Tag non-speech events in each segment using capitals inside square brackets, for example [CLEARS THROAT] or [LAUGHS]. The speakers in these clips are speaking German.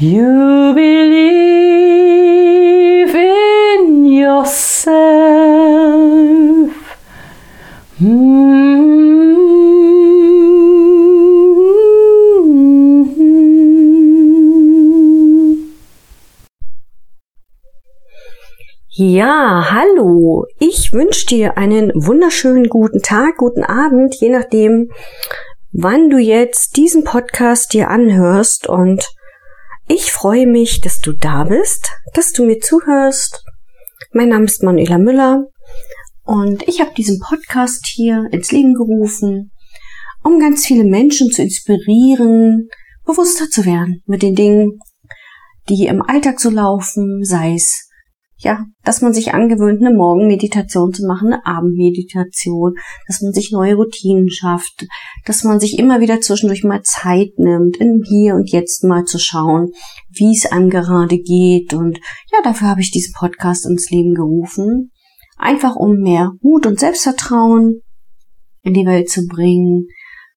You believe in yourself. Ja, hallo. Ich wünsche dir einen wunderschönen guten Tag, guten Abend, je nachdem, wann du jetzt diesen Podcast dir anhörst und ich freue mich, dass du da bist, dass du mir zuhörst. Mein Name ist Manuela Müller und ich habe diesen Podcast hier ins Leben gerufen, um ganz viele Menschen zu inspirieren, bewusster zu werden mit den Dingen, die im Alltag so laufen, sei es ja, dass man sich angewöhnt, eine Morgenmeditation zu machen, eine Abendmeditation, dass man sich neue Routinen schafft, dass man sich immer wieder zwischendurch mal Zeit nimmt, im Hier und Jetzt mal zu schauen, wie es einem gerade geht. Und ja, dafür habe ich diesen Podcast ins Leben gerufen. Einfach um mehr Mut und Selbstvertrauen in die Welt zu bringen,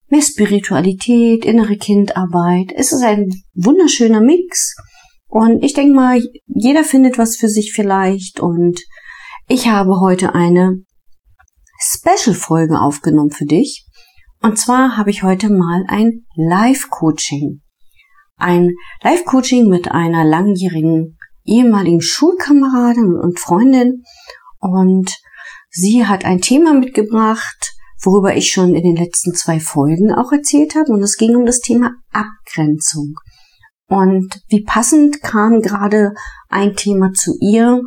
mehr Spiritualität, innere Kindarbeit. Es ist ein wunderschöner Mix und ich denke mal, jeder findet was für sich vielleicht. Und ich habe heute eine Special-Folge aufgenommen für dich. Und zwar habe ich heute mal ein Live-Coaching. Ein Live-Coaching mit einer langjährigen ehemaligen Schulkameradin und Freundin. Und sie hat ein Thema mitgebracht, worüber ich schon in den letzten zwei Folgen auch erzählt habe. Und es ging um das Thema Abgrenzung. Und wie passend kam gerade ein Thema zu ihr,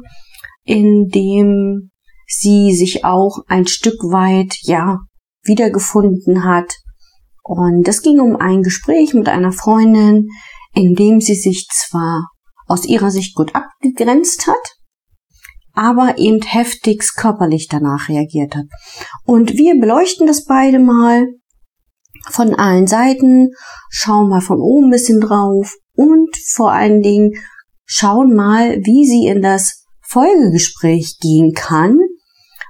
in dem sie sich auch ein Stück weit, ja, wiedergefunden hat. Und es ging um ein Gespräch mit einer Freundin, in dem sie sich zwar aus ihrer Sicht gut abgegrenzt hat, aber eben heftigst körperlich danach reagiert hat. Und wir beleuchten das beide mal von allen Seiten, schauen mal von oben ein bisschen drauf und vor allen Dingen schauen mal, wie sie in das Folgegespräch gehen kann,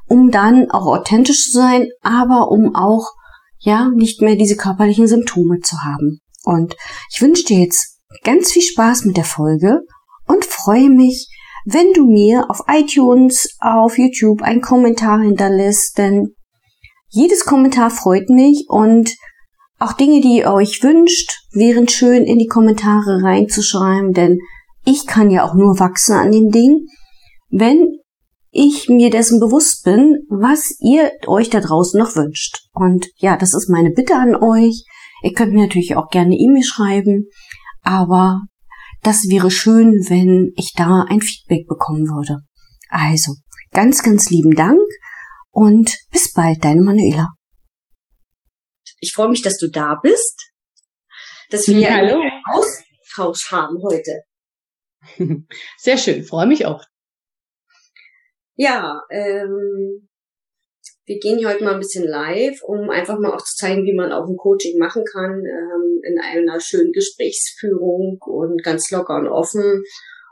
um dann auch authentisch zu sein, aber um auch ja nicht mehr diese körperlichen Symptome zu haben. Und ich wünsche dir jetzt ganz viel Spaß mit der Folge und freue mich, wenn du mir auf iTunes, auf YouTube einen Kommentar hinterlässt, denn jedes Kommentar freut mich und auch Dinge, die ihr euch wünscht, wären schön in die Kommentare reinzuschreiben, denn ich kann ja auch nur wachsen an den Dingen, wenn ich mir dessen bewusst bin, was ihr euch da draußen noch wünscht. Und ja, das ist meine Bitte an euch. Ihr könnt mir natürlich auch gerne E-Mail schreiben, aber das wäre schön, wenn ich da ein Feedback bekommen würde. Also, ganz, ganz lieben Dank und bis bald, deine Manuela. Ich freue mich, dass du da bist, dass wir [LAUGHS] ja, einen Austausch haben heute. [LAUGHS] Sehr schön, freue mich auch. Ja, ähm, wir gehen heute mal ein bisschen live, um einfach mal auch zu zeigen, wie man auch ein Coaching machen kann, ähm, in einer schönen Gesprächsführung und ganz locker und offen.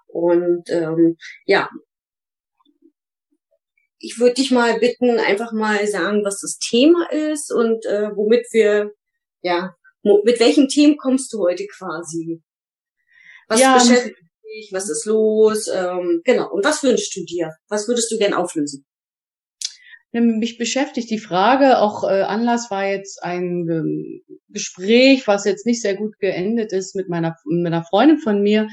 Und ähm, ja, ich würde dich mal bitten, einfach mal sagen, was das Thema ist und äh, womit wir, ja, mit welchen Themen kommst du heute quasi? Was ja, beschäftigt dich? Was ist los? Ähm, genau. Und was wünschst du dir? Was würdest du gern auflösen? Mich beschäftigt die Frage, auch äh, Anlass war jetzt ein äh, Gespräch, was jetzt nicht sehr gut geendet ist mit meiner, mit einer Freundin von mir.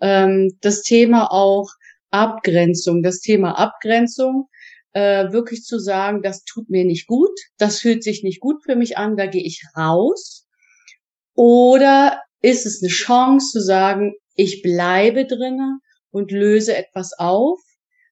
Ähm, das Thema auch Abgrenzung, das Thema Abgrenzung äh, wirklich zu sagen, das tut mir nicht gut, das fühlt sich nicht gut für mich an, da gehe ich raus. Oder ist es eine Chance zu sagen, ich bleibe drinnen und löse etwas auf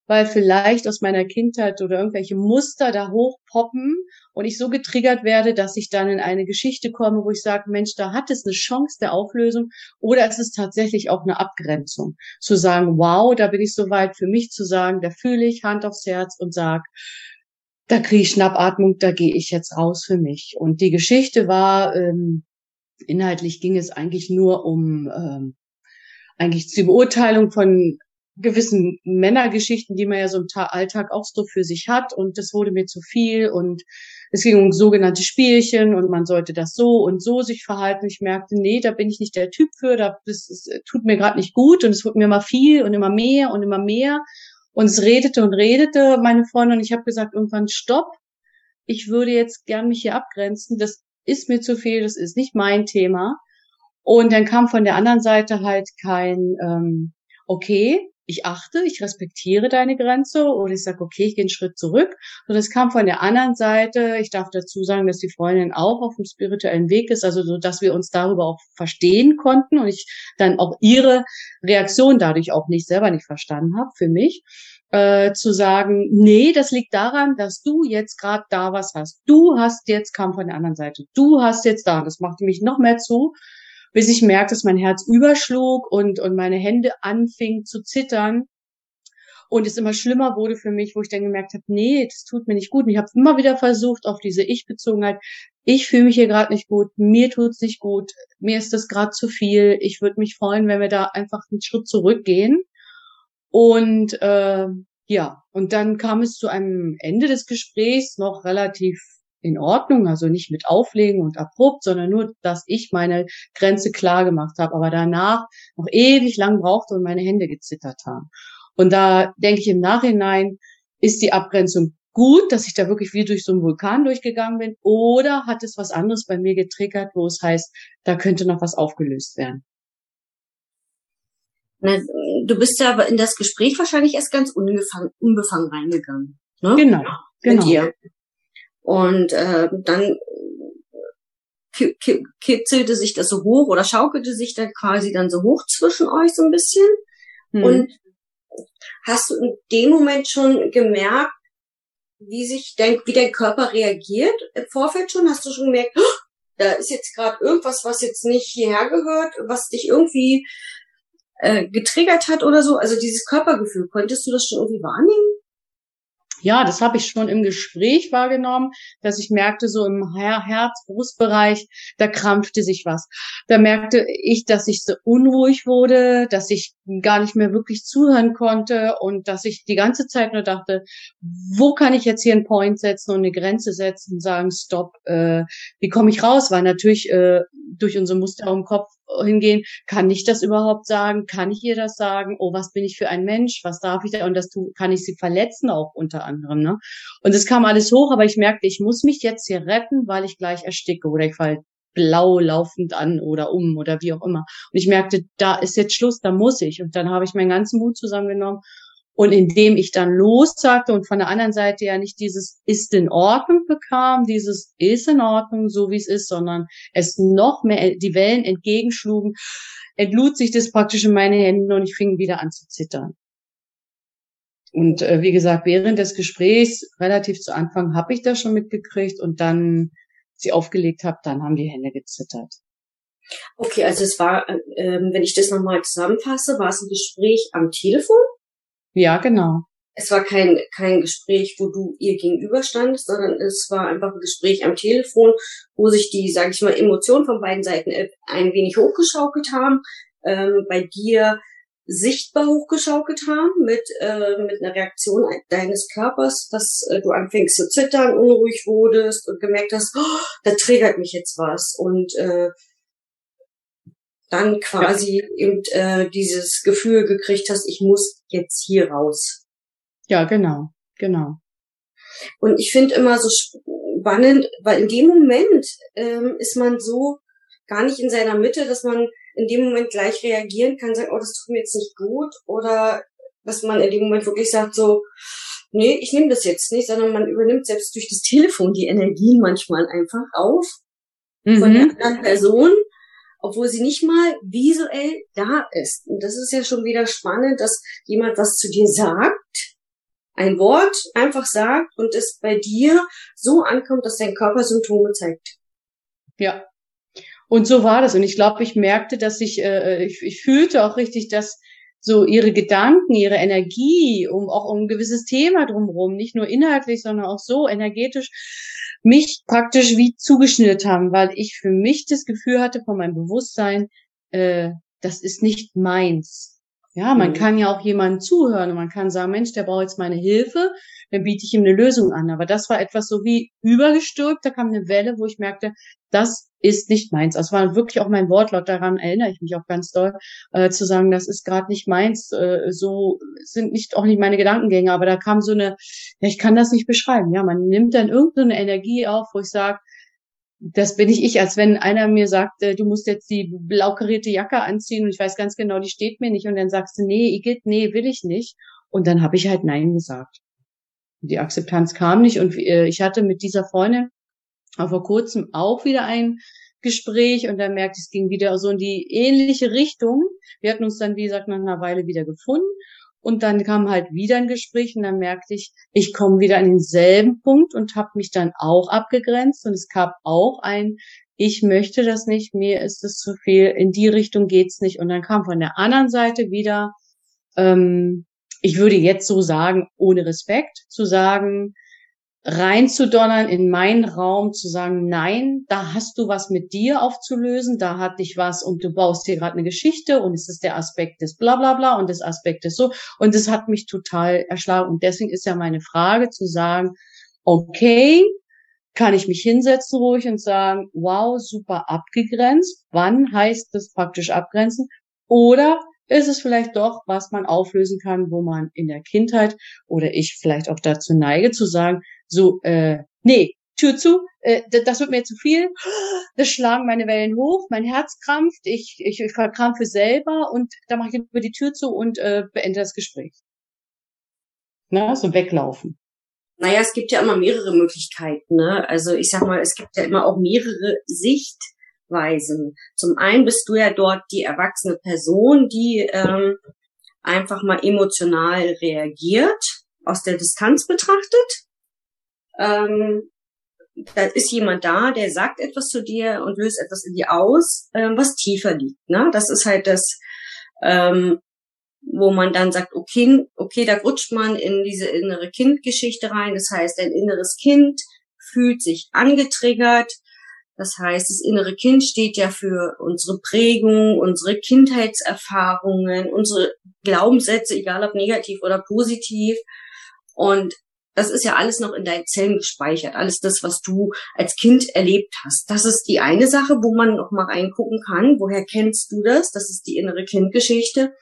weil vielleicht aus meiner Kindheit oder irgendwelche Muster da hochpoppen und ich so getriggert werde, dass ich dann in eine Geschichte komme, wo ich sage, Mensch, da hat es eine Chance der Auflösung oder es ist tatsächlich auch eine Abgrenzung. Zu sagen, wow, da bin ich so weit für mich zu sagen, da fühle ich Hand aufs Herz und sag, da kriege ich Schnappatmung, da gehe ich jetzt raus für mich. Und die Geschichte war, ähm, inhaltlich ging es eigentlich nur um ähm, eigentlich die Beurteilung von gewissen Männergeschichten, die man ja so im Alltag auch so für sich hat. Und das wurde mir zu viel und es ging um sogenannte Spielchen und man sollte das so und so sich verhalten. Ich merkte, nee, da bin ich nicht der Typ für, da, das, das tut mir gerade nicht gut und es wird mir immer viel und immer mehr und immer mehr. Und es redete und redete, meine Freundin, und ich habe gesagt, irgendwann stopp. Ich würde jetzt gern mich hier abgrenzen. Das ist mir zu viel, das ist nicht mein Thema. Und dann kam von der anderen Seite halt kein ähm, Okay, ich achte, ich respektiere deine Grenze oder ich sage, okay, ich gehe einen Schritt zurück. Und es kam von der anderen Seite, ich darf dazu sagen, dass die Freundin auch auf dem spirituellen Weg ist, also so, dass wir uns darüber auch verstehen konnten und ich dann auch ihre Reaktion dadurch auch nicht selber nicht verstanden habe für mich. Äh, zu sagen, nee, das liegt daran, dass du jetzt gerade da was hast. Du hast jetzt, kam von der anderen Seite, du hast jetzt da. Das machte mich noch mehr zu bis ich merkte, dass mein Herz überschlug und, und meine Hände anfingen zu zittern und es immer schlimmer wurde für mich, wo ich dann gemerkt habe, nee, das tut mir nicht gut. Und ich habe immer wieder versucht, auf diese Ich-Bezogenheit, ich fühle mich hier gerade nicht gut, mir tut's nicht gut, mir ist das gerade zu viel. Ich würde mich freuen, wenn wir da einfach einen Schritt zurückgehen. Und äh, ja, und dann kam es zu einem Ende des Gesprächs noch relativ in Ordnung, also nicht mit Auflegen und abrupt, sondern nur, dass ich meine Grenze klar gemacht habe, aber danach noch ewig lang brauchte und meine Hände gezittert haben. Und da denke ich im Nachhinein, ist die Abgrenzung gut, dass ich da wirklich wie durch so einen Vulkan durchgegangen bin, oder hat es was anderes bei mir getriggert, wo es heißt, da könnte noch was aufgelöst werden? Du bist ja in das Gespräch wahrscheinlich erst ganz unbefangen, unbefangen reingegangen. Ne? Genau, genau. Mit ihr. Und äh, dann kitzelte sich das so hoch oder schaukelte sich da quasi dann so hoch zwischen euch so ein bisschen. Hm. Und hast du in dem Moment schon gemerkt, wie sich dein, wie dein Körper reagiert im Vorfeld schon? Hast du schon gemerkt, oh, da ist jetzt gerade irgendwas, was jetzt nicht hierher gehört, was dich irgendwie äh, getriggert hat oder so? Also dieses Körpergefühl, konntest du das schon irgendwie wahrnehmen? ja, das habe ich schon im Gespräch wahrgenommen, dass ich merkte, so im Herz-Brustbereich, da krampfte sich was. Da merkte ich, dass ich so unruhig wurde, dass ich gar nicht mehr wirklich zuhören konnte und dass ich die ganze Zeit nur dachte, wo kann ich jetzt hier einen Point setzen und eine Grenze setzen und sagen, stopp, äh, wie komme ich raus? Weil natürlich äh, durch unsere Muster im Kopf hingehen, kann ich das überhaupt sagen? Kann ich ihr das sagen? Oh, was bin ich für ein Mensch? Was darf ich da? Und das tu, kann ich sie verletzen auch unter anderem, ne? Und es kam alles hoch, aber ich merkte, ich muss mich jetzt hier retten, weil ich gleich ersticke oder ich fall blau laufend an oder um oder wie auch immer. Und ich merkte, da ist jetzt Schluss, da muss ich. Und dann habe ich meinen ganzen Mut zusammengenommen und indem ich dann lossagte und von der anderen Seite ja nicht dieses ist in Ordnung bekam, dieses ist in Ordnung, so wie es ist, sondern es noch mehr die Wellen entgegenschlugen, entlud sich das praktisch in meine Hände und ich fing wieder an zu zittern. Und äh, wie gesagt, während des Gesprächs, relativ zu Anfang, habe ich das schon mitgekriegt und dann sie aufgelegt habe, dann haben die Hände gezittert. Okay, also es war, äh, wenn ich das nochmal zusammenfasse, war es ein Gespräch am Telefon? Ja, genau. Es war kein, kein Gespräch, wo du ihr gegenüberstandest, sondern es war einfach ein Gespräch am Telefon, wo sich die, sage ich mal, Emotionen von beiden Seiten ein wenig hochgeschaukelt haben. Ähm, bei dir sichtbar hochgeschaukelt haben mit, äh, mit einer Reaktion deines Körpers, dass äh, du anfängst zu zittern, unruhig wurdest und gemerkt hast, oh, da triggert mich jetzt was. Und äh, dann quasi ja. eben äh, dieses Gefühl gekriegt hast, ich muss jetzt hier raus. Ja, genau, genau. Und ich finde immer so spannend, weil in dem Moment ähm, ist man so gar nicht in seiner Mitte, dass man in dem Moment gleich reagieren kann, sagen, oh, das tut mir jetzt nicht gut, oder dass man in dem Moment wirklich sagt so, nee, ich nehme das jetzt nicht, sondern man übernimmt selbst durch das Telefon die Energien manchmal einfach auf mhm. von der anderen Person obwohl sie nicht mal visuell da ist. Und das ist ja schon wieder spannend, dass jemand was zu dir sagt, ein Wort einfach sagt und es bei dir so ankommt, dass dein Körper Symptome zeigt. Ja. Und so war das. Und ich glaube, ich merkte, dass ich, äh, ich, ich fühlte auch richtig, dass so ihre Gedanken, ihre Energie, um auch um ein gewisses Thema drumherum, nicht nur inhaltlich, sondern auch so energetisch, mich praktisch wie zugeschnürt haben, weil ich für mich das Gefühl hatte von meinem Bewusstsein, äh, das ist nicht meins. Ja, man mhm. kann ja auch jemandem zuhören und man kann sagen, Mensch, der braucht jetzt meine Hilfe, dann biete ich ihm eine Lösung an. Aber das war etwas so wie übergestülpt, da kam eine Welle, wo ich merkte, das ist nicht meins. Das war wirklich auch mein Wortlaut, daran erinnere ich mich auch ganz doll, äh, zu sagen, das ist gerade nicht meins, äh, so sind nicht auch nicht meine Gedankengänge, aber da kam so eine, ja, ich kann das nicht beschreiben. Ja, man nimmt dann irgendeine Energie auf, wo ich sage, das bin ich ich, als wenn einer mir sagt, du musst jetzt die blau karierte Jacke anziehen und ich weiß ganz genau, die steht mir nicht und dann sagst du, nee, Igitt, nee, will ich nicht. Und dann habe ich halt Nein gesagt. Die Akzeptanz kam nicht und äh, ich hatte mit dieser Freundin vor kurzem auch wieder ein Gespräch und dann merkte ich, es ging wieder so in die ähnliche Richtung. Wir hatten uns dann, wie gesagt, nach einer Weile wieder gefunden und dann kam halt wieder ein Gespräch und dann merkte ich, ich komme wieder an denselben Punkt und habe mich dann auch abgegrenzt und es gab auch ein, ich möchte das nicht, mir ist es zu viel, in die Richtung geht's nicht. Und dann kam von der anderen Seite wieder, ähm, ich würde jetzt so sagen, ohne Respekt, zu sagen, reinzudonnern in meinen Raum, zu sagen, nein, da hast du was mit dir aufzulösen, da hat dich was und du baust dir gerade eine Geschichte und es ist der Aspekt des bla bla bla und des Aspektes so. Und es hat mich total erschlagen. Und deswegen ist ja meine Frage zu sagen, okay, kann ich mich hinsetzen ruhig und sagen, wow, super abgegrenzt. Wann heißt das praktisch abgrenzen? Oder ist es vielleicht doch, was man auflösen kann, wo man in der Kindheit oder ich vielleicht auch dazu neige zu sagen, so, äh, nee, Tür zu, äh, das wird mir zu viel, das schlagen meine Wellen hoch, mein Herz krampft, ich, ich, ich verkrampfe selber und da mache ich über die Tür zu und äh, beende das Gespräch. Na, so weglaufen. Naja, es gibt ja immer mehrere Möglichkeiten. Ne? Also ich sag mal, es gibt ja immer auch mehrere Sichtweisen. Zum einen bist du ja dort die erwachsene Person, die ähm, einfach mal emotional reagiert, aus der Distanz betrachtet ähm, da ist jemand da, der sagt etwas zu dir und löst etwas in dir aus, ähm, was tiefer liegt. Ne? Das ist halt das, ähm, wo man dann sagt, okay, okay, da rutscht man in diese innere Kindgeschichte rein. Das heißt, ein inneres Kind fühlt sich angetriggert. Das heißt, das innere Kind steht ja für unsere Prägung, unsere Kindheitserfahrungen, unsere Glaubenssätze, egal ob negativ oder positiv. Und das ist ja alles noch in deinen Zellen gespeichert. Alles das, was du als Kind erlebt hast. Das ist die eine Sache, wo man noch mal reingucken kann. Woher kennst du das? Das ist die innere Kindgeschichte.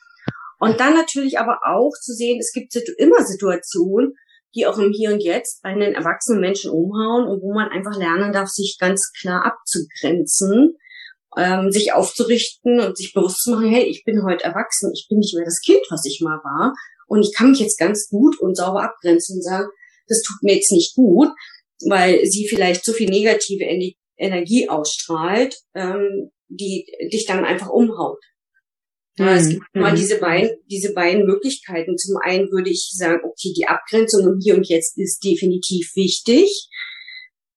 Und dann natürlich aber auch zu sehen, es gibt immer Situationen, die auch im Hier und Jetzt bei einen erwachsenen Menschen umhauen und wo man einfach lernen darf, sich ganz klar abzugrenzen, ähm, sich aufzurichten und sich bewusst zu machen, hey, ich bin heute erwachsen, ich bin nicht mehr das Kind, was ich mal war. Und ich kann mich jetzt ganz gut und sauber abgrenzen und sagen, das tut mir jetzt nicht gut, weil sie vielleicht so viel negative Energie ausstrahlt, ähm, die dich dann einfach umhaut. Ja, es gibt mhm. mal diese beiden, diese beiden Möglichkeiten. Zum einen würde ich sagen, okay, die Abgrenzung im Hier und Jetzt ist definitiv wichtig,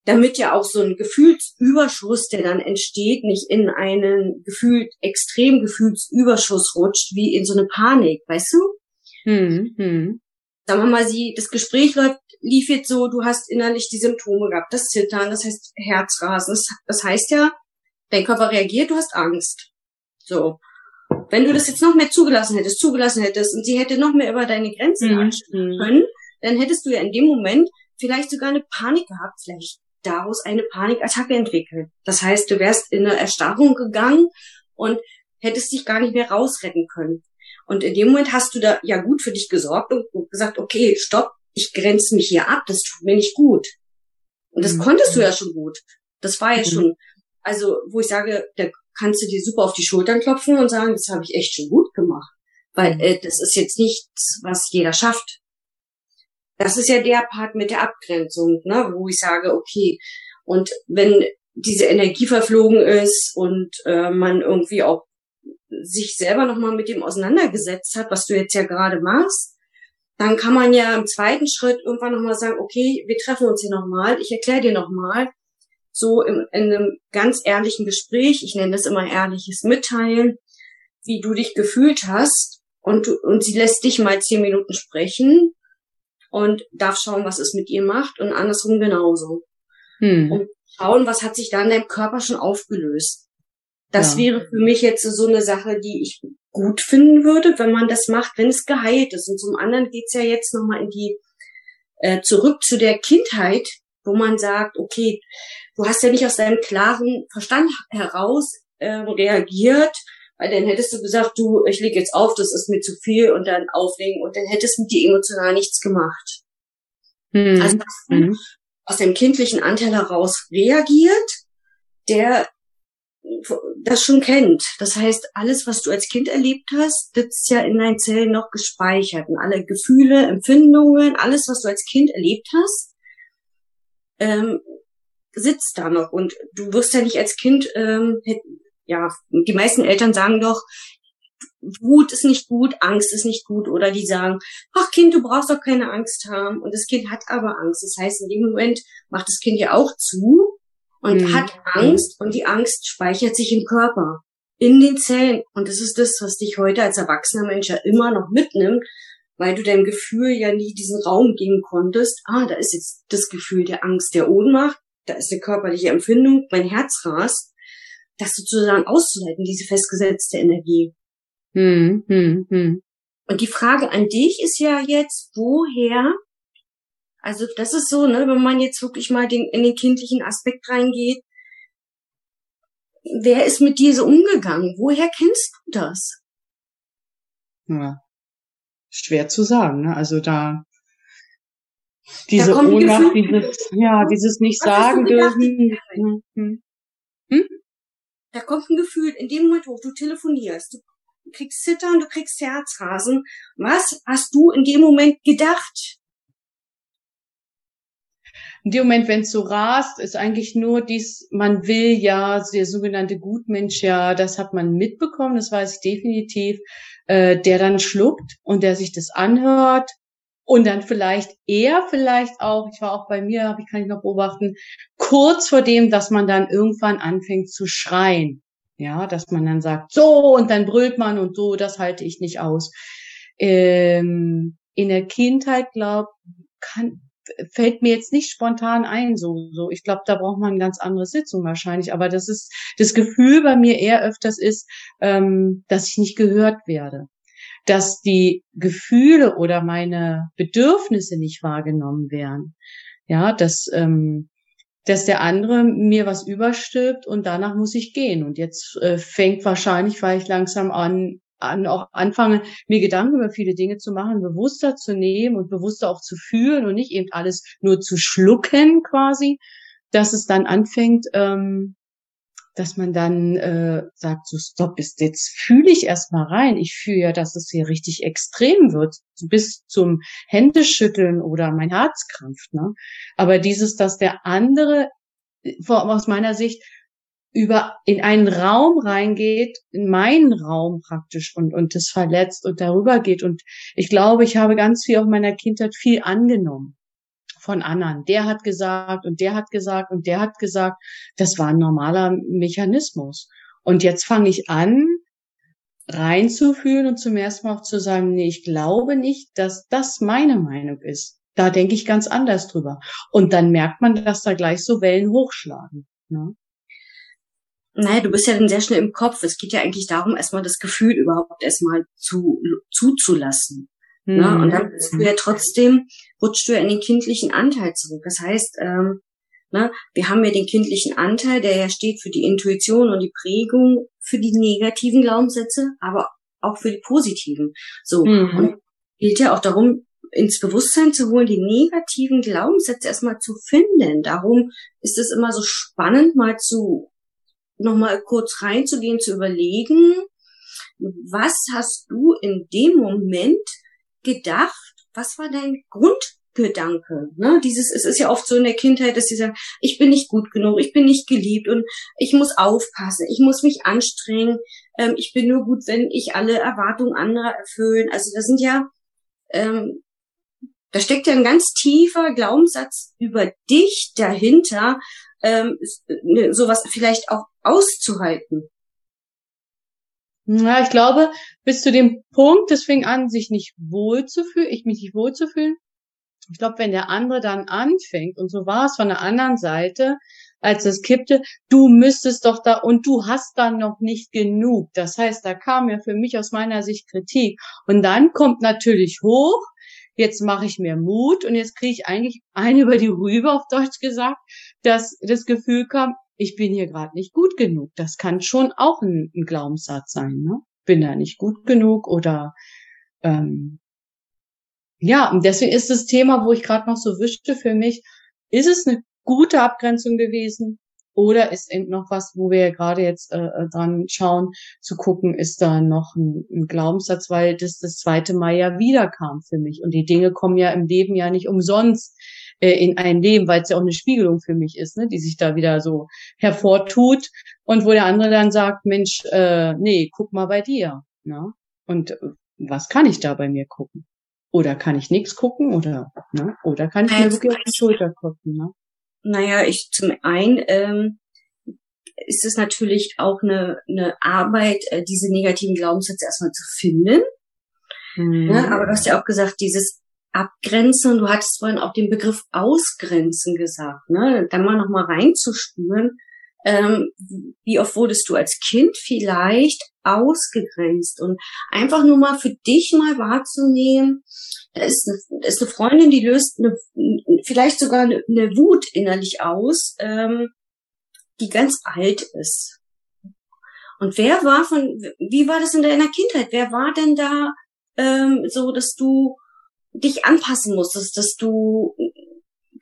damit ja auch so ein Gefühlsüberschuss, der dann entsteht, nicht in einen gefühlt extrem Gefühlsüberschuss rutscht, wie in so eine Panik, weißt du? Hm, hm. Sagen wir mal, sie, das Gespräch läuft lief jetzt so, du hast innerlich die Symptome gehabt, das Zittern, das heißt Herzrasen. Das, das heißt ja, dein Körper reagiert, du hast Angst. So. Wenn du das jetzt noch mehr zugelassen hättest, zugelassen hättest und sie hätte noch mehr über deine Grenzen mhm. können, dann hättest du ja in dem Moment vielleicht sogar eine Panik gehabt, vielleicht daraus eine Panikattacke entwickelt. Das heißt, du wärst in eine Erstarrung gegangen und hättest dich gar nicht mehr rausretten können. Und in dem Moment hast du da ja gut für dich gesorgt und gesagt, okay, stopp, ich grenze mich hier ab, das tut mir nicht gut. Und das mhm. konntest du ja schon gut. Das war ja mhm. schon, also wo ich sage, da kannst du dir super auf die Schultern klopfen und sagen, das habe ich echt schon gut gemacht. Weil mhm. äh, das ist jetzt nichts, was jeder schafft. Das ist ja der Part mit der Abgrenzung, ne, wo ich sage, okay, und wenn diese Energie verflogen ist und äh, man irgendwie auch sich selber nochmal mit dem auseinandergesetzt hat, was du jetzt ja gerade machst, dann kann man ja im zweiten Schritt irgendwann nochmal sagen, okay, wir treffen uns hier nochmal, ich erkläre dir nochmal, so in, in einem ganz ehrlichen Gespräch, ich nenne das immer ehrliches Mitteilen, wie du dich gefühlt hast und, und sie lässt dich mal zehn Minuten sprechen und darf schauen, was es mit ihr macht und andersrum genauso. Hm. Und schauen, was hat sich da in deinem Körper schon aufgelöst. Das ja. wäre für mich jetzt so eine Sache, die ich gut finden würde, wenn man das macht, wenn es geheilt ist. Und zum anderen geht's ja jetzt nochmal in die äh, zurück zu der Kindheit, wo man sagt, okay, du hast ja nicht aus deinem klaren Verstand heraus äh, reagiert, weil dann hättest du gesagt, du, ich leg jetzt auf, das ist mir zu viel und dann auflegen und dann hättest mit dir emotional nichts gemacht. Hm. Also hast du hm. aus dem kindlichen Anteil heraus reagiert, der das schon kennt. Das heißt, alles, was du als Kind erlebt hast, sitzt ja in deinen Zellen noch gespeichert. Und alle Gefühle, Empfindungen, alles, was du als Kind erlebt hast, ähm, sitzt da noch. Und du wirst ja nicht als Kind, ähm, ja, die meisten Eltern sagen doch, Wut ist nicht gut, Angst ist nicht gut. Oder die sagen, ach Kind, du brauchst doch keine Angst haben. Und das Kind hat aber Angst. Das heißt, in dem Moment macht das Kind ja auch zu und mhm. hat Angst und die Angst speichert sich im Körper, in den Zellen. Und das ist das, was dich heute als erwachsener Mensch ja immer noch mitnimmt, weil du deinem Gefühl ja nie diesen Raum geben konntest. Ah, da ist jetzt das Gefühl der Angst, der Ohnmacht, da ist eine körperliche Empfindung, mein Herz rast, das sozusagen auszuleiten, diese festgesetzte Energie. Hm, hm, hm. Und die Frage an dich ist ja jetzt, woher also das ist so, ne, wenn man jetzt wirklich mal den, in den kindlichen Aspekt reingeht, wer ist mit dir so umgegangen? Woher kennst du das? Ja, schwer zu sagen, ne? Also da diese da Ohnmacht, dieses, ja, dieses nicht sagen dürfen. Hm, hm. Hm? Da kommt ein Gefühl in dem Moment hoch, du telefonierst, du kriegst Zittern, du kriegst Herzrasen. Was hast du in dem Moment gedacht? In dem Moment, wenn es so rast, ist eigentlich nur dies, man will ja, der sogenannte Gutmensch, ja, das hat man mitbekommen, das weiß ich definitiv, äh, der dann schluckt und der sich das anhört und dann vielleicht eher vielleicht auch, ich war auch bei mir, habe ich kann ich noch beobachten, kurz vor dem, dass man dann irgendwann anfängt zu schreien. Ja, dass man dann sagt, so, und dann brüllt man und so, das halte ich nicht aus. Ähm, in der Kindheit, glaub, kann, fällt mir jetzt nicht spontan ein, so, so. Ich glaube, da braucht man eine ganz andere Sitzung wahrscheinlich. Aber das ist, das Gefühl bei mir eher öfters ist, ähm, dass ich nicht gehört werde. Dass die Gefühle oder meine Bedürfnisse nicht wahrgenommen werden. Ja, dass, ähm, dass der andere mir was überstülpt und danach muss ich gehen. Und jetzt äh, fängt wahrscheinlich, weil ich langsam an, an auch anfange, mir Gedanken über viele Dinge zu machen, bewusster zu nehmen und bewusster auch zu fühlen und nicht eben alles nur zu schlucken quasi, dass es dann anfängt, ähm, dass man dann äh, sagt, so stopp, ist jetzt fühle ich erstmal rein. Ich fühle ja, dass es hier richtig extrem wird, bis zum Händeschütteln oder mein Herz krampft. Ne? Aber dieses, dass der andere aus meiner Sicht über in einen Raum reingeht, in meinen Raum praktisch und und das verletzt und darüber geht und ich glaube, ich habe ganz viel auch meiner Kindheit viel angenommen von anderen. Der hat gesagt und der hat gesagt und der hat gesagt, das war ein normaler Mechanismus. Und jetzt fange ich an, reinzufühlen und zum ersten Mal auch zu sagen, nee, ich glaube nicht, dass das meine Meinung ist. Da denke ich ganz anders drüber. Und dann merkt man, dass da gleich so Wellen hochschlagen. Ne? Naja, du bist ja dann sehr schnell im Kopf. Es geht ja eigentlich darum, erstmal das Gefühl überhaupt erstmal zu, zuzulassen. Mhm. Ne? Und dann bist du ja trotzdem, rutschst du ja in den kindlichen Anteil zurück. Das heißt, ähm, ne, wir haben ja den kindlichen Anteil, der ja steht für die Intuition und die Prägung, für die negativen Glaubenssätze, aber auch für die positiven. So. Mhm. Und gilt ja auch darum, ins Bewusstsein zu holen, die negativen Glaubenssätze erstmal zu finden. Darum ist es immer so spannend, mal zu nochmal kurz reinzugehen, zu überlegen, was hast du in dem Moment gedacht? Was war dein Grundgedanke? Ne? Dieses, es ist ja oft so in der Kindheit, dass sie sagen, ich bin nicht gut genug, ich bin nicht geliebt und ich muss aufpassen, ich muss mich anstrengen, ähm, ich bin nur gut, wenn ich alle Erwartungen anderer erfüllen. Also das sind ja, ähm, da steckt ja ein ganz tiefer Glaubenssatz über dich dahinter, ähm, ne, sowas vielleicht auch auszuhalten? Ja, ich glaube, bis zu dem Punkt, es fing an, sich nicht wohlzufühlen, ich mich nicht wohlzufühlen. Ich glaube, wenn der andere dann anfängt, und so war es von der anderen Seite, als es kippte, du müsstest doch da und du hast dann noch nicht genug. Das heißt, da kam ja für mich aus meiner Sicht Kritik. Und dann kommt natürlich hoch, jetzt mache ich mir Mut und jetzt kriege ich eigentlich [LAUGHS] eine über die Rübe auf Deutsch gesagt, dass das Gefühl kam, ich bin hier gerade nicht gut genug. Das kann schon auch ein, ein Glaubenssatz sein. Ne? Bin da nicht gut genug oder ähm, ja, und deswegen ist das Thema, wo ich gerade noch so wischte für mich, ist es eine gute Abgrenzung gewesen oder ist eben noch was, wo wir gerade jetzt äh, äh, dran schauen, zu gucken, ist da noch ein, ein Glaubenssatz, weil das das zweite Mal ja wiederkam für mich. Und die Dinge kommen ja im Leben ja nicht umsonst äh, in ein Leben, weil es ja auch eine Spiegelung für mich ist, ne, die sich da wieder so hervortut und wo der andere dann sagt, Mensch, äh, nee, guck mal bei dir. Ne? Und äh, was kann ich da bei mir gucken? Oder kann ich nichts gucken? Oder, ne? oder kann ich mir wirklich auf die Schulter gucken? Ne? Naja, ich zum einen ähm, ist es natürlich auch eine, eine Arbeit, äh, diese negativen Glaubenssätze erstmal zu finden. Mhm. Ja, aber du hast ja auch gesagt, dieses Abgrenzen, du hattest vorhin auch den Begriff Ausgrenzen gesagt, ne? Da mal nochmal reinzuspüren, ähm, wie oft wurdest du als Kind vielleicht ausgegrenzt und einfach nur mal für dich mal wahrzunehmen, da ist eine, ist eine Freundin, die löst eine, vielleicht sogar eine, eine Wut innerlich aus, ähm, die ganz alt ist. Und wer war von, wie war das in deiner Kindheit? Wer war denn da ähm, so, dass du dich anpassen musstest, dass du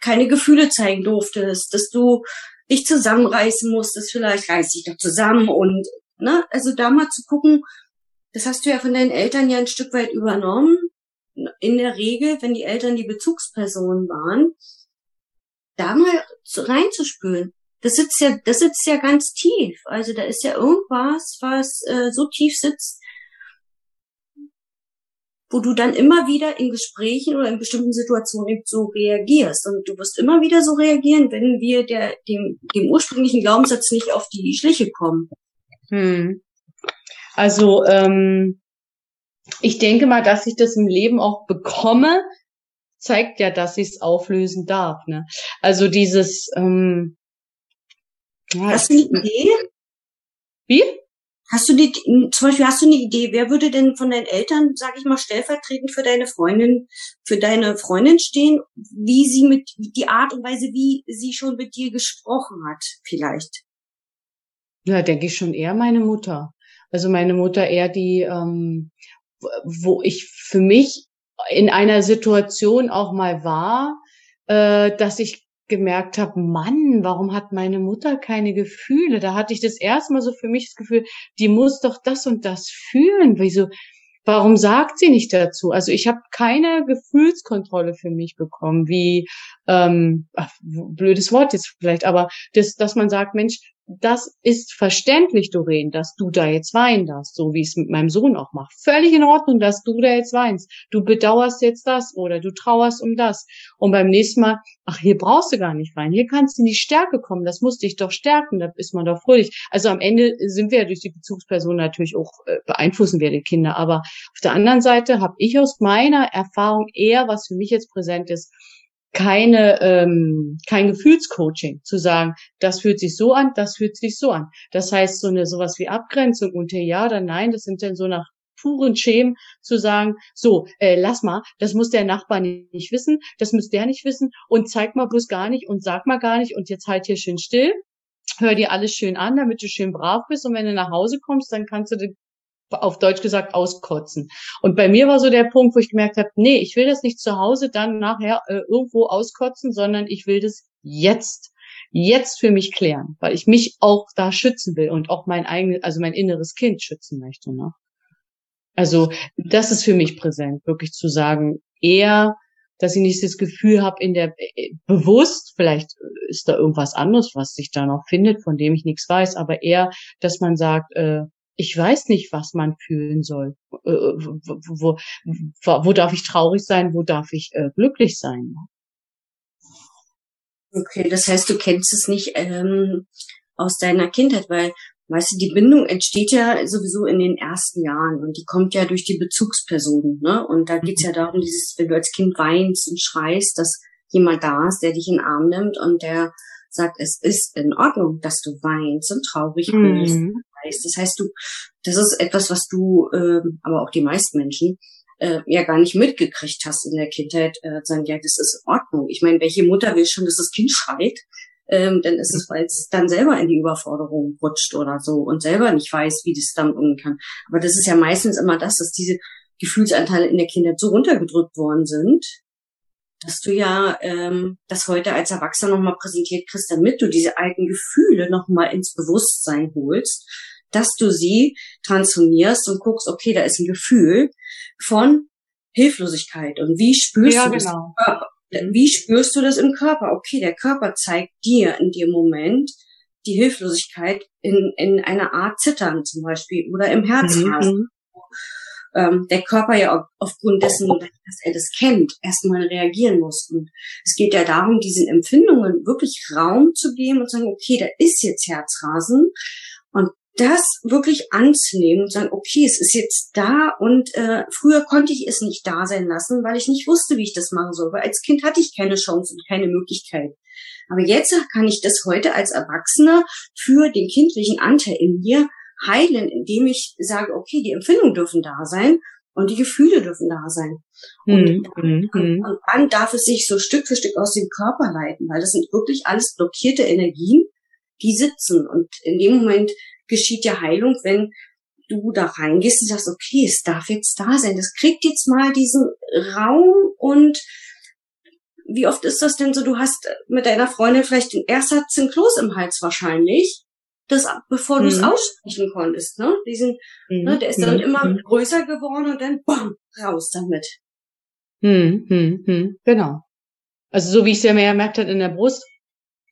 keine Gefühle zeigen durftest, dass du dich zusammenreißen musstest, vielleicht reiß dich doch zusammen und, ne, also da mal zu gucken, das hast du ja von deinen Eltern ja ein Stück weit übernommen. In der Regel, wenn die Eltern die Bezugspersonen waren, da mal reinzuspülen. Das sitzt ja, das sitzt ja ganz tief. Also da ist ja irgendwas, was äh, so tief sitzt, wo du dann immer wieder in Gesprächen oder in bestimmten Situationen so reagierst. Und du wirst immer wieder so reagieren, wenn wir der, dem, dem ursprünglichen Glaubenssatz nicht auf die Schliche kommen. Hm. Also ähm, ich denke mal, dass ich das im Leben auch bekomme, zeigt ja, dass ich es auflösen darf. Ne? Also dieses ähm, ja, Hast du eine Idee? Wie? Hast du die, zum Beispiel hast du eine Idee, wer würde denn von deinen Eltern, sag ich mal, stellvertretend für deine Freundin, für deine Freundin stehen, wie sie mit, die Art und Weise, wie sie schon mit dir gesprochen hat, vielleicht? Ja, denke ich schon eher meine Mutter. Also meine Mutter eher die, ähm, wo ich für mich in einer Situation auch mal war, äh, dass ich gemerkt habe, Mann, warum hat meine Mutter keine Gefühle? Da hatte ich das erstmal so für mich das Gefühl, die muss doch das und das fühlen. Wieso? Warum sagt sie nicht dazu? Also ich habe keine Gefühlskontrolle für mich bekommen, wie ähm, ach, blödes Wort jetzt vielleicht, aber das, dass man sagt, Mensch, das ist verständlich, Doreen, dass du da jetzt weinen darfst, so wie ich es mit meinem Sohn auch mache. Völlig in Ordnung, dass du da jetzt weinst. Du bedauerst jetzt das oder du trauerst um das. Und beim nächsten Mal, ach, hier brauchst du gar nicht weinen. Hier kannst du in die Stärke kommen. Das muss dich doch stärken. Da ist man doch fröhlich. Also am Ende sind wir ja durch die Bezugsperson natürlich auch äh, beeinflussen wir die Kinder. Aber auf der anderen Seite habe ich aus meiner Erfahrung eher, was für mich jetzt präsent ist, keine ähm, kein Gefühlscoaching zu sagen, das fühlt sich so an, das fühlt sich so an. Das heißt so eine sowas wie Abgrenzung unter ja oder nein, das sind dann so nach puren Schemen zu sagen, so, äh, lass mal, das muss der Nachbar nicht wissen, das muss der nicht wissen und zeig mal bloß gar nicht und sag mal gar nicht und jetzt halt hier schön still, hör dir alles schön an, damit du schön brav bist und wenn du nach Hause kommst, dann kannst du auf Deutsch gesagt auskotzen. Und bei mir war so der Punkt, wo ich gemerkt habe, nee, ich will das nicht zu Hause dann nachher äh, irgendwo auskotzen, sondern ich will das jetzt, jetzt für mich klären, weil ich mich auch da schützen will und auch mein eigenes, also mein inneres Kind schützen möchte. Ne? Also das ist für mich präsent, wirklich zu sagen, eher, dass ich nicht das Gefühl habe, in der äh, bewusst, vielleicht ist da irgendwas anderes, was sich da noch findet, von dem ich nichts weiß, aber eher, dass man sagt, äh, ich weiß nicht, was man fühlen soll. Äh, wo, wo, wo darf ich traurig sein? Wo darf ich äh, glücklich sein? Okay, das heißt, du kennst es nicht ähm, aus deiner Kindheit, weil, weißt du, die Bindung entsteht ja sowieso in den ersten Jahren und die kommt ja durch die Bezugspersonen. Ne? Und da geht's ja darum, dieses, wenn du als Kind weinst und schreist, dass jemand da ist, der dich in den Arm nimmt und der sagt, es ist in Ordnung, dass du weinst und traurig bist. Mhm. Das heißt, du, das ist etwas, was du, äh, aber auch die meisten Menschen, äh, ja gar nicht mitgekriegt hast in der Kindheit, äh, sagen, ja, das ist in Ordnung. Ich meine, welche Mutter will schon, dass das Kind schreit? Ähm, dann ist es, weil es dann selber in die Überforderung rutscht oder so und selber nicht weiß, wie das dann umgehen kann. Aber das ist ja meistens immer das, dass diese Gefühlsanteile in der Kindheit so runtergedrückt worden sind, dass du ja ähm, das heute als Erwachsener nochmal präsentiert kriegst, damit du diese alten Gefühle nochmal ins Bewusstsein holst, dass du sie transformierst und guckst, okay, da ist ein Gefühl von Hilflosigkeit und wie spürst ja, du das genau. im Körper? Wie spürst du das im Körper? Okay, der Körper zeigt dir in dem Moment die Hilflosigkeit in, in einer Art Zittern zum Beispiel oder im Herzrasen. Mhm ähm, der Körper ja aufgrund dessen, dass er das kennt, erstmal reagieren muss. Und es geht ja darum, diesen Empfindungen wirklich Raum zu geben und zu sagen, okay, da ist jetzt Herzrasen und das wirklich anzunehmen und sagen, okay, es ist jetzt da und äh, früher konnte ich es nicht da sein lassen, weil ich nicht wusste, wie ich das machen soll. Weil als Kind hatte ich keine Chance und keine Möglichkeit. Aber jetzt kann ich das heute als Erwachsener für den kindlichen Anteil in mir heilen, indem ich sage, okay, die Empfindungen dürfen da sein und die Gefühle dürfen da sein. Und, mhm. und, und dann darf es sich so Stück für Stück aus dem Körper leiten, weil das sind wirklich alles blockierte Energien, die sitzen. Und in dem Moment geschieht ja Heilung, wenn du da reingehst und sagst, okay, es darf jetzt da sein. Das kriegt jetzt mal diesen Raum und wie oft ist das denn so? Du hast mit deiner Freundin vielleicht den Ersatz den Kloß im Hals wahrscheinlich das, bevor du es mhm. aussprechen konntest. Ne? Diesen, mhm. ne, der ist dann mhm. immer mhm. größer geworden und dann bam, raus damit. Hm, hm, hm, genau. Also so wie ich es ja mehr gemerkt hat in der Brust,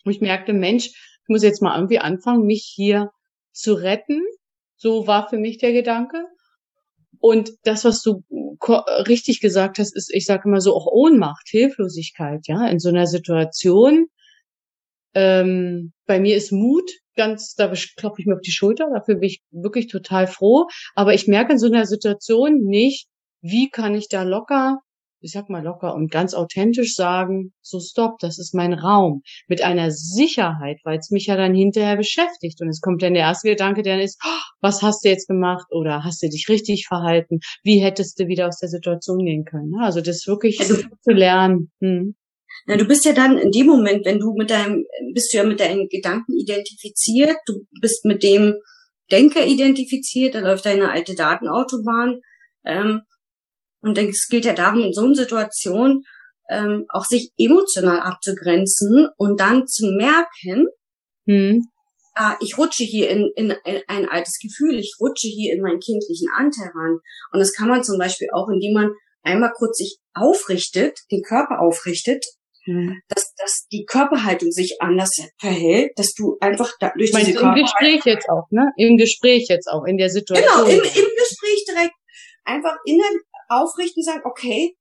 wo ich merkte, Mensch, ich muss jetzt mal irgendwie anfangen, mich hier zu retten. So war für mich der Gedanke. Und das, was du richtig gesagt hast, ist, ich sage immer so, auch Ohnmacht, Hilflosigkeit, ja, in so einer Situation. Ähm, bei mir ist Mut ganz, da klopfe ich mir auf die Schulter, dafür bin ich wirklich total froh. Aber ich merke in so einer Situation nicht, wie kann ich da locker, ich sag mal locker und ganz authentisch sagen, so stopp, das ist mein Raum. Mit einer Sicherheit, weil es mich ja dann hinterher beschäftigt. Und es kommt dann der erste Gedanke, der ist, oh, was hast du jetzt gemacht? Oder hast du dich richtig verhalten? Wie hättest du wieder aus der Situation gehen können? Also das wirklich also, zu lernen. Hm. Du bist ja dann in dem Moment, wenn du mit deinem, bist du ja mit deinen Gedanken identifiziert, du bist mit dem Denker identifiziert, da läuft deine alte Datenautobahn. Ähm, und es geht ja darum, in so einer Situation ähm, auch sich emotional abzugrenzen und dann zu merken, hm. ah, ich rutsche hier in, in, in ein altes Gefühl, ich rutsche hier in meinen kindlichen Anteil ran. Und das kann man zum Beispiel auch, indem man einmal kurz sich aufrichtet, den Körper aufrichtet Mhm. dass, dass die Körperhaltung sich anders verhält, dass du einfach da, durch Meinst diese Im Gespräch jetzt auch, ne? Im Gespräch jetzt auch, in der Situation. Genau, im, im Gespräch direkt einfach innen aufrichten, sagen, okay,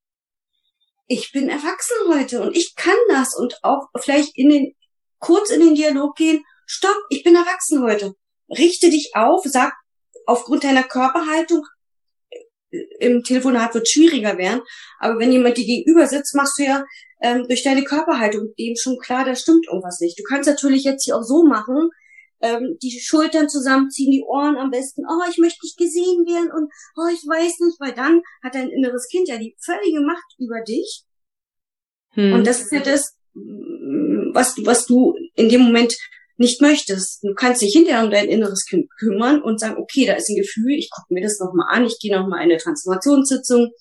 ich bin erwachsen heute und ich kann das und auch vielleicht in den, kurz in den Dialog gehen, stopp, ich bin erwachsen heute. Richte dich auf, sag aufgrund deiner Körperhaltung, im Telefonat wird schwieriger werden. Aber wenn jemand dir gegenüber sitzt, machst du ja ähm, durch deine Körperhaltung dem schon klar, da stimmt irgendwas nicht. Du kannst natürlich jetzt hier auch so machen, ähm, die Schultern zusammenziehen, die Ohren am besten, oh, ich möchte nicht gesehen werden und oh, ich weiß nicht, weil dann hat dein inneres Kind ja die völlige Macht über dich. Hm. Und das ist ja das, was, was du in dem Moment nicht möchtest. Du kannst dich hinterher um dein inneres Kind kümmern und sagen, okay, da ist ein Gefühl, ich gucke mir das nochmal an, ich gehe nochmal in eine Transformationssitzung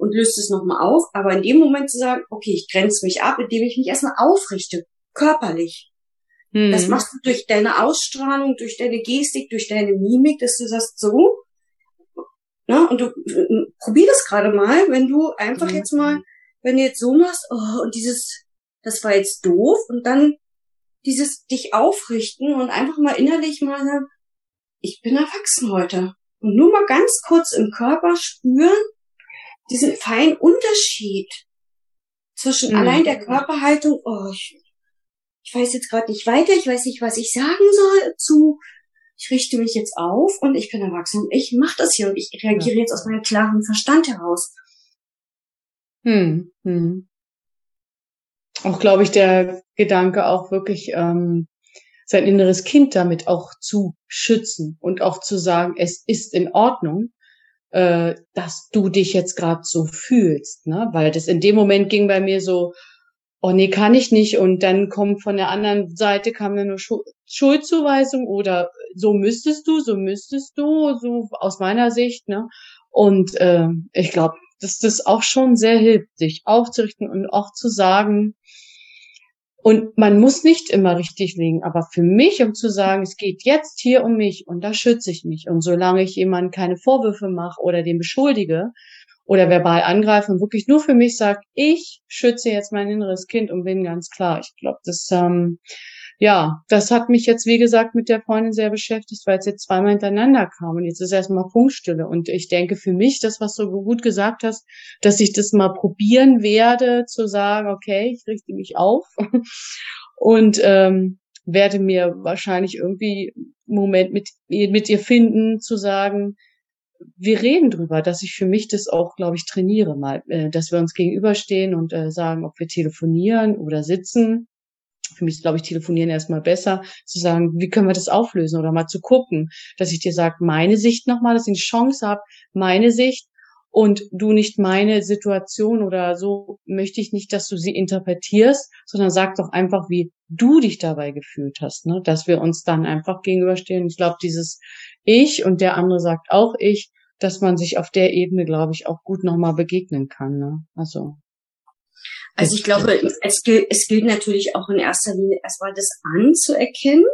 und löse es nochmal auf. Aber in dem Moment zu sagen, okay, ich grenze mich ab, indem ich mich erstmal aufrichte, körperlich. Hm. Das machst du durch deine Ausstrahlung, durch deine Gestik, durch deine Mimik, dass du sagst, so, na, und du probier das gerade mal, wenn du einfach hm. jetzt mal, wenn du jetzt so machst, oh, und dieses, das war jetzt doof, und dann dieses dich aufrichten und einfach mal innerlich mal sagen, ich bin erwachsen heute. Und nur mal ganz kurz im Körper spüren, diesen feinen Unterschied zwischen mhm. allein der Körperhaltung, oh, ich, ich weiß jetzt gerade nicht weiter, ich weiß nicht, was ich sagen soll, zu ich richte mich jetzt auf und ich bin erwachsen und ich mache das hier und ich reagiere ja. jetzt aus meinem klaren Verstand heraus. Hm, hm. auch, glaube ich, der Gedanke auch wirklich, ähm, sein inneres Kind damit auch zu schützen und auch zu sagen, es ist in Ordnung, äh, dass du dich jetzt gerade so fühlst, ne? Weil das in dem Moment ging bei mir so, oh nee, kann ich nicht. Und dann kommt von der anderen Seite kam dann nur Schuldzuweisung oder so müsstest du, so müsstest du, so aus meiner Sicht, ne? Und äh, ich glaube, dass das auch schon sehr hilft, sich aufzurichten und auch zu sagen, und man muss nicht immer richtig liegen, aber für mich, um zu sagen, es geht jetzt hier um mich und da schütze ich mich. Und solange ich jemandem keine Vorwürfe mache oder den beschuldige oder verbal angreife und wirklich nur für mich sage, ich schütze jetzt mein inneres Kind und bin ganz klar. Ich glaube, das ähm, ja, das hat mich jetzt, wie gesagt, mit der Freundin sehr beschäftigt, weil es jetzt zweimal hintereinander kam und jetzt ist erstmal Funkstille. Und ich denke für mich, das, was du gut gesagt hast, dass ich das mal probieren werde, zu sagen, okay, ich richte mich auf [LAUGHS] und ähm, werde mir wahrscheinlich irgendwie einen Moment mit, mit ihr finden, zu sagen, wir reden drüber, dass ich für mich das auch, glaube ich, trainiere mal, äh, dass wir uns gegenüberstehen und äh, sagen, ob wir telefonieren oder sitzen für mich ist, glaube ich, telefonieren erstmal besser, zu sagen, wie können wir das auflösen oder mal zu gucken, dass ich dir sage, meine Sicht nochmal, dass ich eine Chance habe, meine Sicht und du nicht meine Situation oder so möchte ich nicht, dass du sie interpretierst, sondern sag doch einfach, wie du dich dabei gefühlt hast, ne? dass wir uns dann einfach gegenüberstehen. Ich glaube, dieses Ich und der andere sagt auch Ich, dass man sich auf der Ebene, glaube ich, auch gut nochmal begegnen kann. Ne? Also also ich glaube, es gilt, es gilt natürlich auch in erster Linie erstmal das anzuerkennen,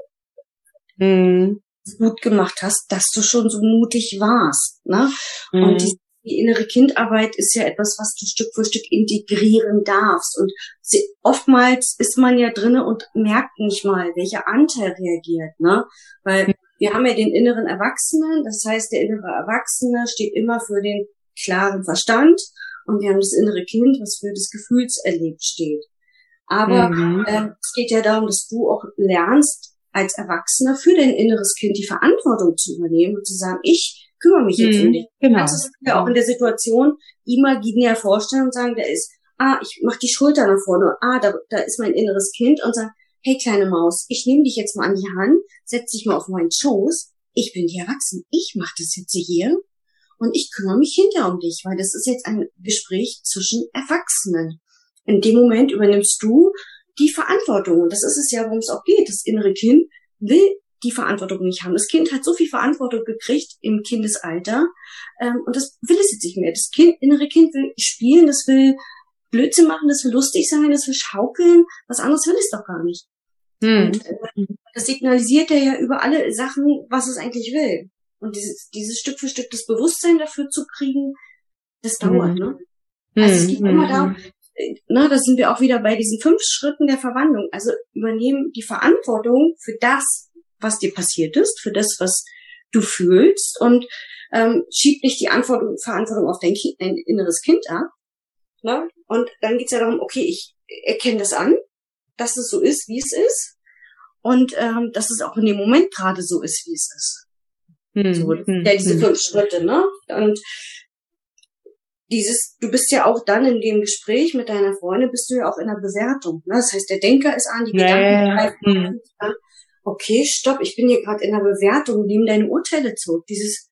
mhm. gut gemacht hast, dass du schon so mutig warst. Ne? Mhm. Und die, die, innere Kindarbeit ist ja etwas, was du Stück für Stück integrieren darfst. Und sie, oftmals ist man ja drinnen und merkt nicht mal, welcher Anteil reagiert. Ne? Weil mhm. wir haben ja den inneren Erwachsenen, das heißt, der innere Erwachsene steht immer für den klaren Verstand und wir haben das innere Kind, was für das Gefühlserlebt steht. Aber mhm. äh, es geht ja darum, dass du auch lernst, als Erwachsener für dein inneres Kind die Verantwortung zu übernehmen und zu sagen, ich kümmere mich jetzt mhm. um dich. Genau. Das ist ja auch in der Situation imaginär vorstellen und sagen, der ist, ah, ich mach die Schulter nach vorne, ah, da, da ist mein inneres Kind und sagen, hey kleine Maus, ich nehme dich jetzt mal an die Hand, setz dich mal auf meinen Schoß, ich bin die Erwachsene, ich mache das jetzt hier und ich kümmere mich hinter um dich, weil das ist jetzt ein Gespräch zwischen Erwachsenen. In dem Moment übernimmst du die Verantwortung. Und das ist es ja, worum es auch geht. Das innere Kind will die Verantwortung nicht haben. Das Kind hat so viel Verantwortung gekriegt im Kindesalter ähm, und das will es jetzt nicht mehr. Das kind, innere Kind will spielen, das will Blödsinn machen, das will lustig sein, das will schaukeln. Was anderes will es doch gar nicht. Hm. Und, äh, das signalisiert er ja über alle Sachen, was es eigentlich will. Und dieses, dieses Stück für Stück das Bewusstsein dafür zu kriegen, das dauert, mhm. ne? Also es geht mhm. immer darum, na, da sind wir auch wieder bei diesen fünf Schritten der Verwandlung. Also übernehmen die Verantwortung für das, was dir passiert ist, für das, was du fühlst und ähm, schieb nicht die Antwortung, Verantwortung auf dein, kind, dein inneres Kind ab. Ne? Und dann geht's ja darum, okay, ich erkenne das an, dass es so ist, wie es ist und ähm, dass es auch in dem Moment gerade so ist, wie es ist. Hm, so, hm, ja, diese hm. fünf Schritte, ne? Und dieses, du bist ja auch dann in dem Gespräch mit deiner Freundin, bist du ja auch in der Bewertung. Ne? Das heißt, der Denker ist an, die. Gedanken greifen hm. Okay, stopp, ich bin hier gerade in der Bewertung, nimm deine Urteile zurück. Dieses,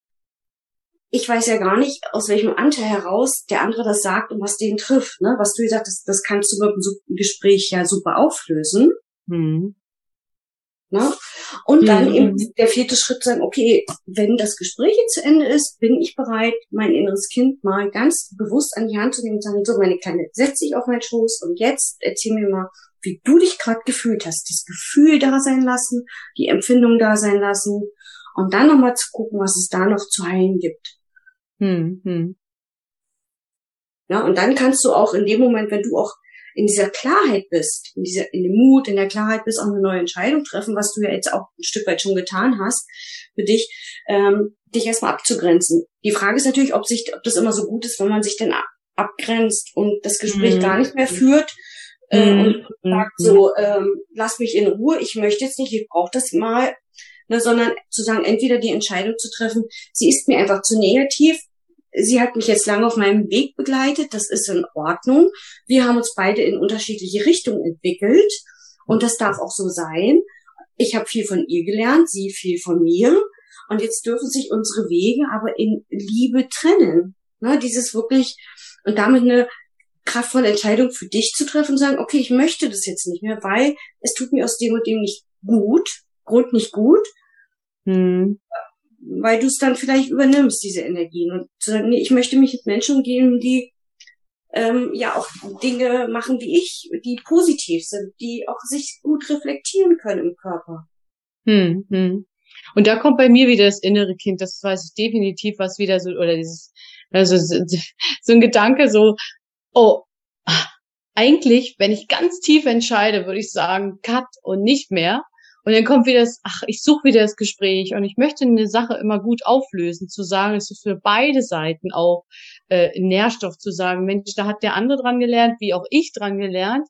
ich weiß ja gar nicht, aus welchem Anteil heraus der andere das sagt und was den trifft. Ne? Was du gesagt hast, das kannst du mit einem Gespräch ja super auflösen. Hm. Ne? Und dann mhm. eben der vierte Schritt sagen, okay, wenn das Gespräch jetzt zu Ende ist, bin ich bereit, mein inneres Kind mal ganz bewusst an die Hand zu nehmen und sagen, so meine Kleine, setz dich auf meinen Schoß und jetzt erzähl mir mal, wie du dich gerade gefühlt hast. Das Gefühl da sein lassen, die Empfindung da sein lassen und dann nochmal zu gucken, was es da noch zu heilen gibt. Mhm. Ja, und dann kannst du auch in dem Moment, wenn du auch in dieser Klarheit bist, in dieser, in dem Mut, in der Klarheit bist, auch eine neue Entscheidung treffen, was du ja jetzt auch ein Stück weit schon getan hast, für dich, ähm, dich erstmal abzugrenzen. Die Frage ist natürlich, ob sich, ob das immer so gut ist, wenn man sich denn abgrenzt und das Gespräch mhm. gar nicht mehr führt, äh, mhm. und sagt so, ähm, lass mich in Ruhe, ich möchte jetzt nicht, ich brauche das mal, ne, sondern zu sagen, entweder die Entscheidung zu treffen, sie ist mir einfach zu negativ, sie hat mich jetzt lange auf meinem Weg begleitet, das ist in Ordnung. Wir haben uns beide in unterschiedliche Richtungen entwickelt und das darf auch so sein. Ich habe viel von ihr gelernt, sie viel von mir und jetzt dürfen sich unsere Wege aber in Liebe trennen. Ne, dieses wirklich und damit eine kraftvolle Entscheidung für dich zu treffen und sagen, okay, ich möchte das jetzt nicht mehr, weil es tut mir aus dem und dem nicht gut, Grund nicht gut. Hm weil du es dann vielleicht übernimmst, diese Energien. Und zu sagen, nee, ich möchte mich mit Menschen umgeben, die ähm, ja auch Dinge machen wie ich, die positiv sind, die auch sich gut reflektieren können im Körper. Hm, hm. Und da kommt bei mir wieder das innere Kind, das weiß ich definitiv, was wieder so, oder dieses, also so ein Gedanke so, oh, eigentlich, wenn ich ganz tief entscheide, würde ich sagen, cut und nicht mehr. Und dann kommt wieder das, ach, ich suche wieder das Gespräch und ich möchte eine Sache immer gut auflösen, zu sagen, es ist für beide Seiten auch äh, Nährstoff zu sagen, Mensch, da hat der andere dran gelernt, wie auch ich dran gelernt.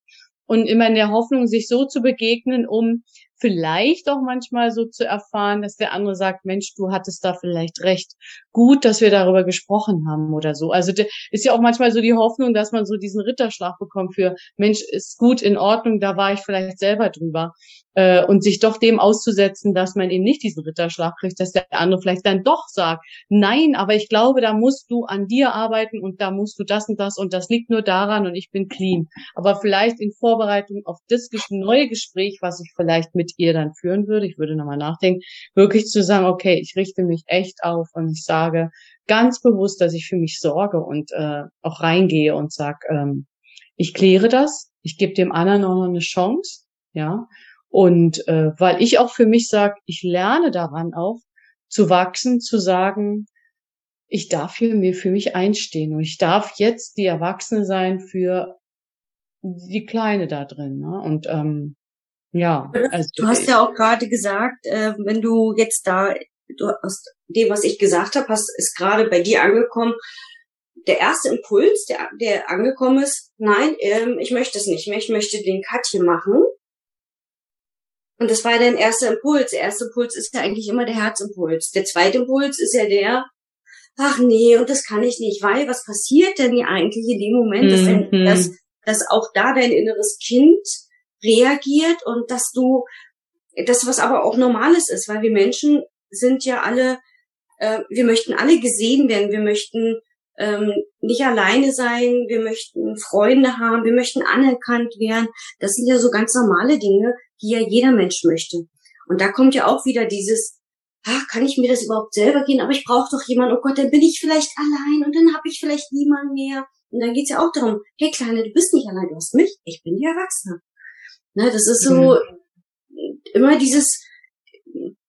Und immer in der Hoffnung, sich so zu begegnen, um vielleicht auch manchmal so zu erfahren, dass der andere sagt, Mensch, du hattest da vielleicht recht. Gut, dass wir darüber gesprochen haben oder so. Also ist ja auch manchmal so die Hoffnung, dass man so diesen Ritterschlag bekommt für, Mensch, ist gut, in Ordnung, da war ich vielleicht selber drüber. Äh, und sich doch dem auszusetzen, dass man eben nicht diesen Ritterschlag kriegt, dass der andere vielleicht dann doch sagt, nein, aber ich glaube, da musst du an dir arbeiten und da musst du das und das und das liegt nur daran und ich bin clean. Aber vielleicht in Vorbereitung auf das neue Gespräch, was ich vielleicht mit ihr dann führen würde, ich würde nochmal nachdenken, wirklich zu sagen, okay, ich richte mich echt auf und ich sage ganz bewusst, dass ich für mich sorge und äh, auch reingehe und sag, ähm, ich kläre das, ich gebe dem anderen auch noch eine Chance, ja, und äh, weil ich auch für mich sage, ich lerne daran auch zu wachsen, zu sagen, ich darf hier mir für mich einstehen und ich darf jetzt die Erwachsene sein für die Kleine da drin. Ne? Und ähm, ja, also du hast ja auch gerade gesagt, äh, wenn du jetzt da, du aus dem, was ich gesagt habe, hast ist gerade bei dir angekommen. Der erste Impuls, der, der angekommen ist, nein, ähm, ich möchte es nicht mehr, ich möchte den Cut hier machen. Und das war dein erster Impuls. Der erste Impuls ist ja eigentlich immer der Herzimpuls. Der zweite Impuls ist ja der, ach nee, und das kann ich nicht, weil was passiert denn hier eigentlich in dem Moment, dass, dein, mhm. dass, dass auch da dein inneres Kind reagiert und dass du, das was aber auch Normales ist, weil wir Menschen sind ja alle, äh, wir möchten alle gesehen werden, wir möchten ähm, nicht alleine sein, wir möchten Freunde haben, wir möchten anerkannt werden. Das sind ja so ganz normale Dinge, die ja jeder Mensch möchte. Und da kommt ja auch wieder dieses, ach, kann ich mir das überhaupt selber gehen? Aber ich brauche doch jemanden, oh Gott, dann bin ich vielleicht allein und dann habe ich vielleicht niemanden mehr. Und dann geht's ja auch darum, hey Kleine, du bist nicht allein, du hast mich, ich bin die Erwachsene. Ne, das ist so mhm. immer dieses,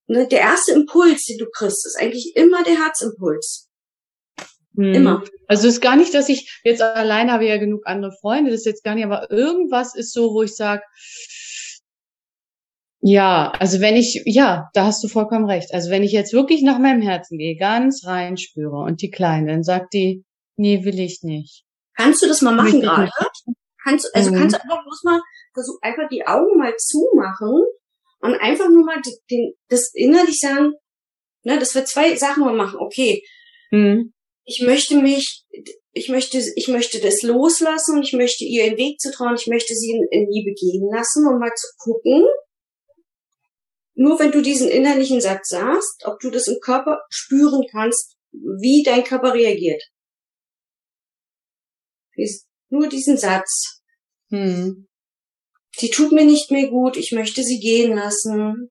ne, der erste Impuls, den du kriegst, ist eigentlich immer der Herzimpuls. Hm. Immer. Also es ist gar nicht, dass ich jetzt allein habe ja genug andere Freunde, das ist jetzt gar nicht, aber irgendwas ist so, wo ich sage, ja, also wenn ich, ja, da hast du vollkommen recht. Also wenn ich jetzt wirklich nach meinem Herzen gehe, ganz rein spüre und die Kleine, dann sagt die, nee, will ich nicht. Kannst du das mal machen gerade? Kannst, also mhm. kannst du einfach bloß mal versuch einfach die Augen mal zumachen und einfach nur mal den, das innerlich sagen, ne, dass wir zwei Sachen mal machen. Okay, mhm ich möchte mich, ich möchte, ich möchte das loslassen und ich möchte ihr den Weg zu trauen, ich möchte sie in, in Liebe gehen lassen und mal zu gucken, nur wenn du diesen innerlichen Satz sagst, ob du das im Körper spüren kannst, wie dein Körper reagiert. Nur diesen Satz. Hm. Sie tut mir nicht mehr gut, ich möchte sie gehen lassen.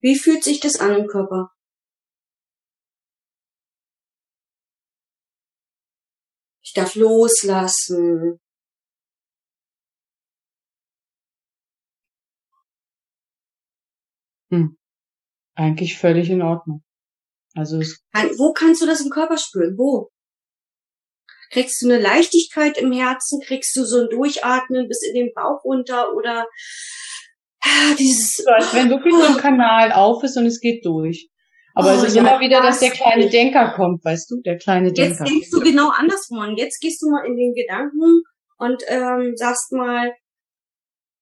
Wie fühlt sich das an im Körper? Ich darf loslassen. Hm. Eigentlich völlig in Ordnung. Also wo kannst du das im Körper spüren? Wo? Kriegst du eine Leichtigkeit im Herzen? Kriegst du so ein Durchatmen bis in den Bauch runter oder ah, dieses, als wenn wirklich so ein [LAUGHS] Kanal auf ist und es geht durch. Aber oh, es ist ja, immer wieder, dass der kleine Denker kommt, weißt du, der kleine Denker. Jetzt denkst du genau andersrum. Jetzt gehst du mal in den Gedanken und ähm, sagst mal,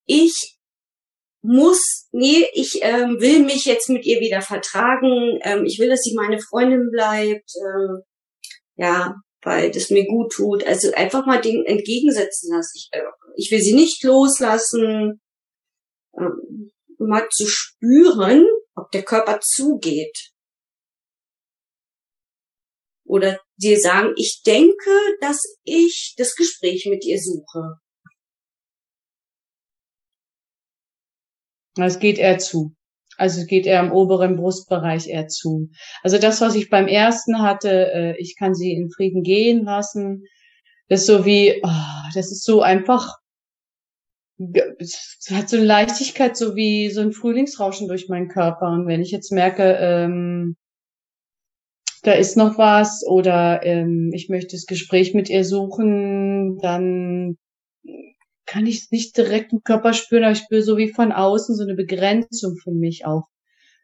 ich muss, nee, ich ähm, will mich jetzt mit ihr wieder vertragen, ähm, ich will, dass sie meine Freundin bleibt, ähm, ja, weil das mir gut tut. Also einfach mal Dinge entgegensetzen lassen. Ich, äh, ich will sie nicht loslassen, ähm, mal zu spüren, ob der Körper zugeht. Oder dir sagen, ich denke, dass ich das Gespräch mit ihr suche. Es geht eher zu. Also es geht eher im oberen Brustbereich eher zu. Also das, was ich beim ersten hatte, äh, ich kann sie in Frieden gehen lassen, das ist so wie, oh, das ist so einfach, es hat so eine Leichtigkeit, so wie so ein Frühlingsrauschen durch meinen Körper. Und wenn ich jetzt merke, ähm, da ist noch was oder ähm, ich möchte das Gespräch mit ihr suchen, dann kann ich es nicht direkt im Körper spüren, aber ich spüre so wie von außen so eine Begrenzung für mich auch.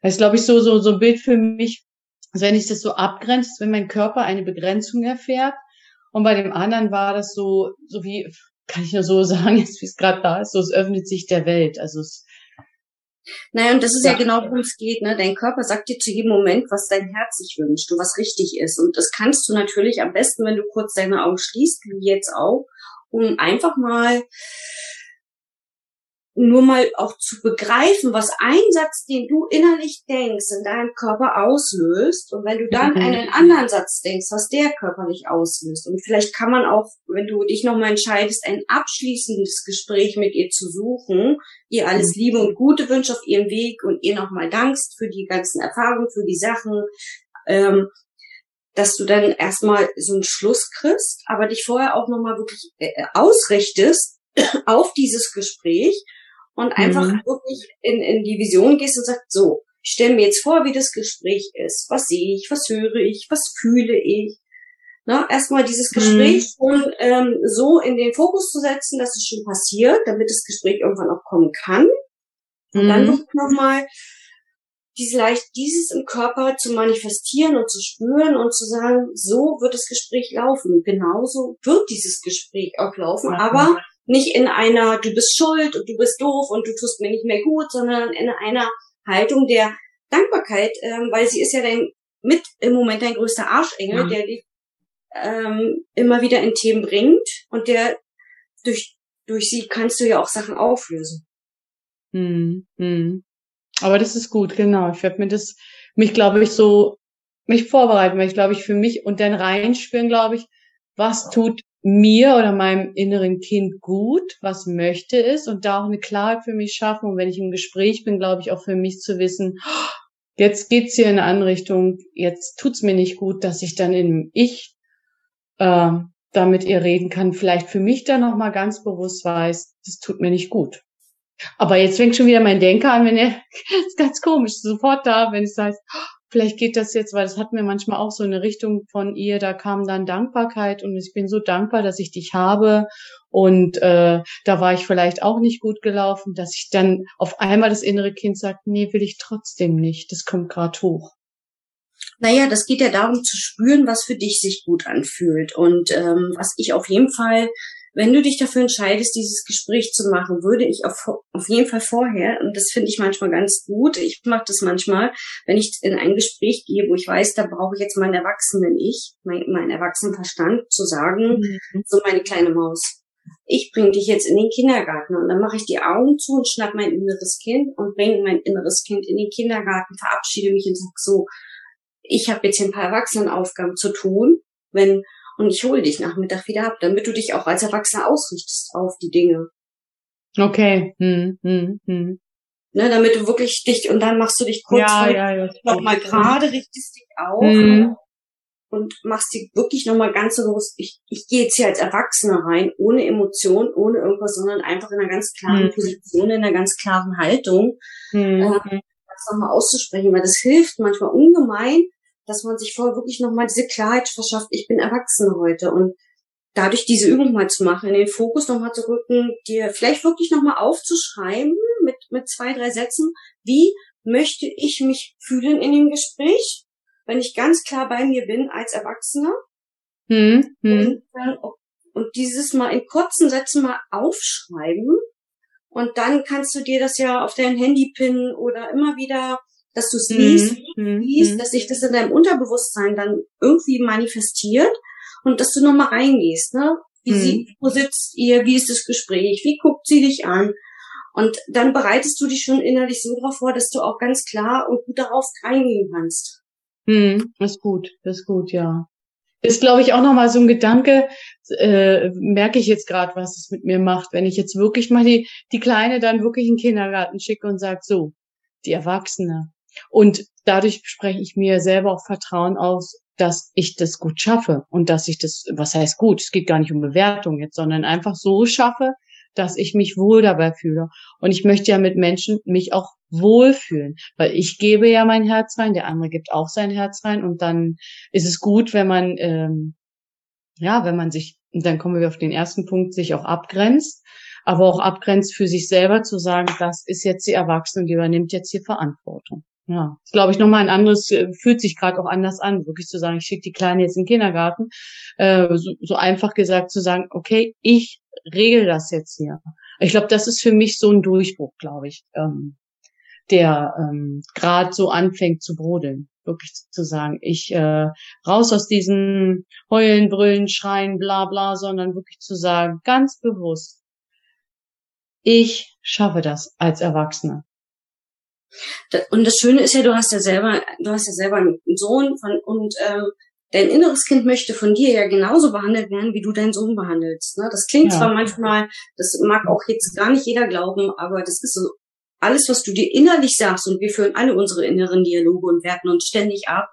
Das ist, glaube ich, so, so, so ein Bild für mich, also wenn ich das so abgrenzt, wenn mein Körper eine Begrenzung erfährt. Und bei dem anderen war das so, so wie, kann ich nur so [LAUGHS] sagen, jetzt wie es gerade da ist, so es öffnet sich der Welt. Also es, naja, und das ist ja, ja genau, worum es geht. Ne? Dein Körper sagt dir zu jedem Moment, was dein Herz sich wünscht und was richtig ist. Und das kannst du natürlich am besten, wenn du kurz deine Augen schließt, wie jetzt auch, um einfach mal nur mal auch zu begreifen, was ein Satz, den du innerlich denkst, in deinem Körper auslöst. Und wenn du dann einen anderen Satz denkst, was der körperlich auslöst. Und vielleicht kann man auch, wenn du dich nochmal entscheidest, ein abschließendes Gespräch mit ihr zu suchen, ihr alles mhm. Liebe und Gute wünscht auf ihrem Weg und ihr nochmal dankst für die ganzen Erfahrungen, für die Sachen, ähm, dass du dann erstmal so einen Schluss kriegst, aber dich vorher auch nochmal wirklich äh, äh ausrichtest [CLEARS THROAT] auf dieses Gespräch und einfach mhm. wirklich in, in die Vision gehst und sagst, so, ich stelle mir jetzt vor, wie das Gespräch ist. Was sehe ich, was höre ich, was fühle ich? Na, erstmal dieses mhm. Gespräch mhm. schon ähm, so in den Fokus zu setzen, dass es schon passiert, damit das Gespräch irgendwann auch kommen kann. Und mhm. dann nochmal diese leicht, dieses im Körper zu manifestieren und zu spüren und zu sagen, so wird das Gespräch laufen. Genauso wird dieses Gespräch auch laufen, ja. aber nicht in einer, du bist schuld und du bist doof und du tust mir nicht mehr gut, sondern in einer Haltung der Dankbarkeit, ähm, weil sie ist ja dein, mit im Moment dein größter Arschengel, mhm. der dich ähm, immer wieder in Themen bringt und der durch, durch sie kannst du ja auch Sachen auflösen. Hm, hm. Aber das ist gut, genau. Ich werde mir das, mich glaube ich so, mich vorbereiten, weil ich glaube ich für mich und dann reinspüren, glaube ich, was tut mir oder meinem inneren Kind gut, was möchte es und da auch eine Klarheit für mich schaffen. Und wenn ich im Gespräch bin, glaube ich auch für mich zu wissen, jetzt geht's hier in eine andere Richtung, jetzt tut's mir nicht gut, dass ich dann in Ich äh, da mit ihr reden kann. Vielleicht für mich dann nochmal ganz bewusst weiß, das tut mir nicht gut. Aber jetzt fängt schon wieder mein Denker an, wenn er, [LAUGHS] ist ganz komisch, sofort da, wenn es heißt, vielleicht geht das jetzt, weil das hat mir manchmal auch so eine Richtung von ihr, da kam dann Dankbarkeit und ich bin so dankbar, dass ich dich habe und äh, da war ich vielleicht auch nicht gut gelaufen, dass ich dann auf einmal das innere Kind sagt, nee, will ich trotzdem nicht, das kommt gerade hoch. Naja, das geht ja darum zu spüren, was für dich sich gut anfühlt. Und ähm, was ich auf jeden Fall wenn du dich dafür entscheidest, dieses Gespräch zu machen, würde ich auf, auf jeden Fall vorher, und das finde ich manchmal ganz gut, ich mache das manchmal, wenn ich in ein Gespräch gehe, wo ich weiß, da brauche ich jetzt meinen erwachsenen Ich, mein, meinen erwachsenen Verstand, zu sagen, mhm. so meine kleine Maus, ich bringe dich jetzt in den Kindergarten und dann mache ich die Augen zu und schnapp mein inneres Kind und bringe mein inneres Kind in den Kindergarten, verabschiede mich und sag so, ich habe jetzt hier ein paar Erwachsenenaufgaben zu tun. Wenn und ich hole dich Nachmittag wieder ab, damit du dich auch als Erwachsener ausrichtest auf die Dinge. Okay. Hm, hm, hm. Ne, damit du wirklich dich, und dann machst du dich kurz ja, ja, ja, nochmal gerade, richtest dich auf hm. und machst dich wirklich nochmal ganz so bewusst, ich, ich gehe jetzt hier als Erwachsener rein, ohne Emotion, ohne irgendwas, sondern einfach in einer ganz klaren hm. Position, in einer ganz klaren Haltung, hm. äh, das nochmal auszusprechen, weil das hilft manchmal ungemein, dass man sich vorher wirklich nochmal diese Klarheit verschafft, ich bin Erwachsene heute und dadurch diese Übung mal zu machen, in den Fokus nochmal zu rücken, dir vielleicht wirklich nochmal aufzuschreiben mit, mit zwei, drei Sätzen, wie möchte ich mich fühlen in dem Gespräch, wenn ich ganz klar bei mir bin als Erwachsener. Hm, hm. Und, und dieses mal in kurzen Sätzen mal aufschreiben Und dann kannst du dir das ja auf dein Handy pinnen oder immer wieder, dass du es liest, mhm. liest, mhm. dass sich das in deinem Unterbewusstsein dann irgendwie manifestiert und dass du nochmal reingehst, ne? Wie mhm. sie, wo sitzt ihr? Wie ist das Gespräch? Wie guckt sie dich an? Und dann bereitest du dich schon innerlich so darauf vor, dass du auch ganz klar und gut darauf reingehen kannst. Hm, ist gut, ist gut, ja. Ist, glaube ich, auch nochmal so ein Gedanke, äh, merke ich jetzt gerade, was es mit mir macht, wenn ich jetzt wirklich mal die, die Kleine dann wirklich in den Kindergarten schicke und sage, so, die Erwachsene. Und dadurch spreche ich mir selber auch Vertrauen aus, dass ich das gut schaffe und dass ich das, was heißt gut, es geht gar nicht um Bewertung jetzt, sondern einfach so schaffe, dass ich mich wohl dabei fühle. Und ich möchte ja mit Menschen mich auch wohlfühlen, weil ich gebe ja mein Herz rein, der andere gibt auch sein Herz rein und dann ist es gut, wenn man, ähm, ja, wenn man sich, dann kommen wir auf den ersten Punkt, sich auch abgrenzt, aber auch abgrenzt für sich selber zu sagen, das ist jetzt die Erwachsene, die übernimmt jetzt hier Verantwortung. Ja, ist, glaube ich, nochmal ein anderes, äh, fühlt sich gerade auch anders an, wirklich zu sagen, ich schicke die Kleine jetzt in den Kindergarten. Äh, so, so einfach gesagt zu sagen, okay, ich regel das jetzt hier. Ich glaube, das ist für mich so ein Durchbruch, glaube ich, ähm, der ähm, gerade so anfängt zu brodeln. Wirklich zu sagen, ich äh, raus aus diesem Heulen, Brüllen, Schreien, bla bla, sondern wirklich zu sagen, ganz bewusst, ich schaffe das als Erwachsene. Und das Schöne ist ja, du hast ja selber, du hast ja selber einen Sohn von, und ähm, dein inneres Kind möchte von dir ja genauso behandelt werden, wie du deinen Sohn behandelst. Ne? Das klingt ja. zwar manchmal, das mag auch jetzt gar nicht jeder glauben, aber das ist so alles, was du dir innerlich sagst, und wir führen alle unsere inneren Dialoge und werten uns ständig ab,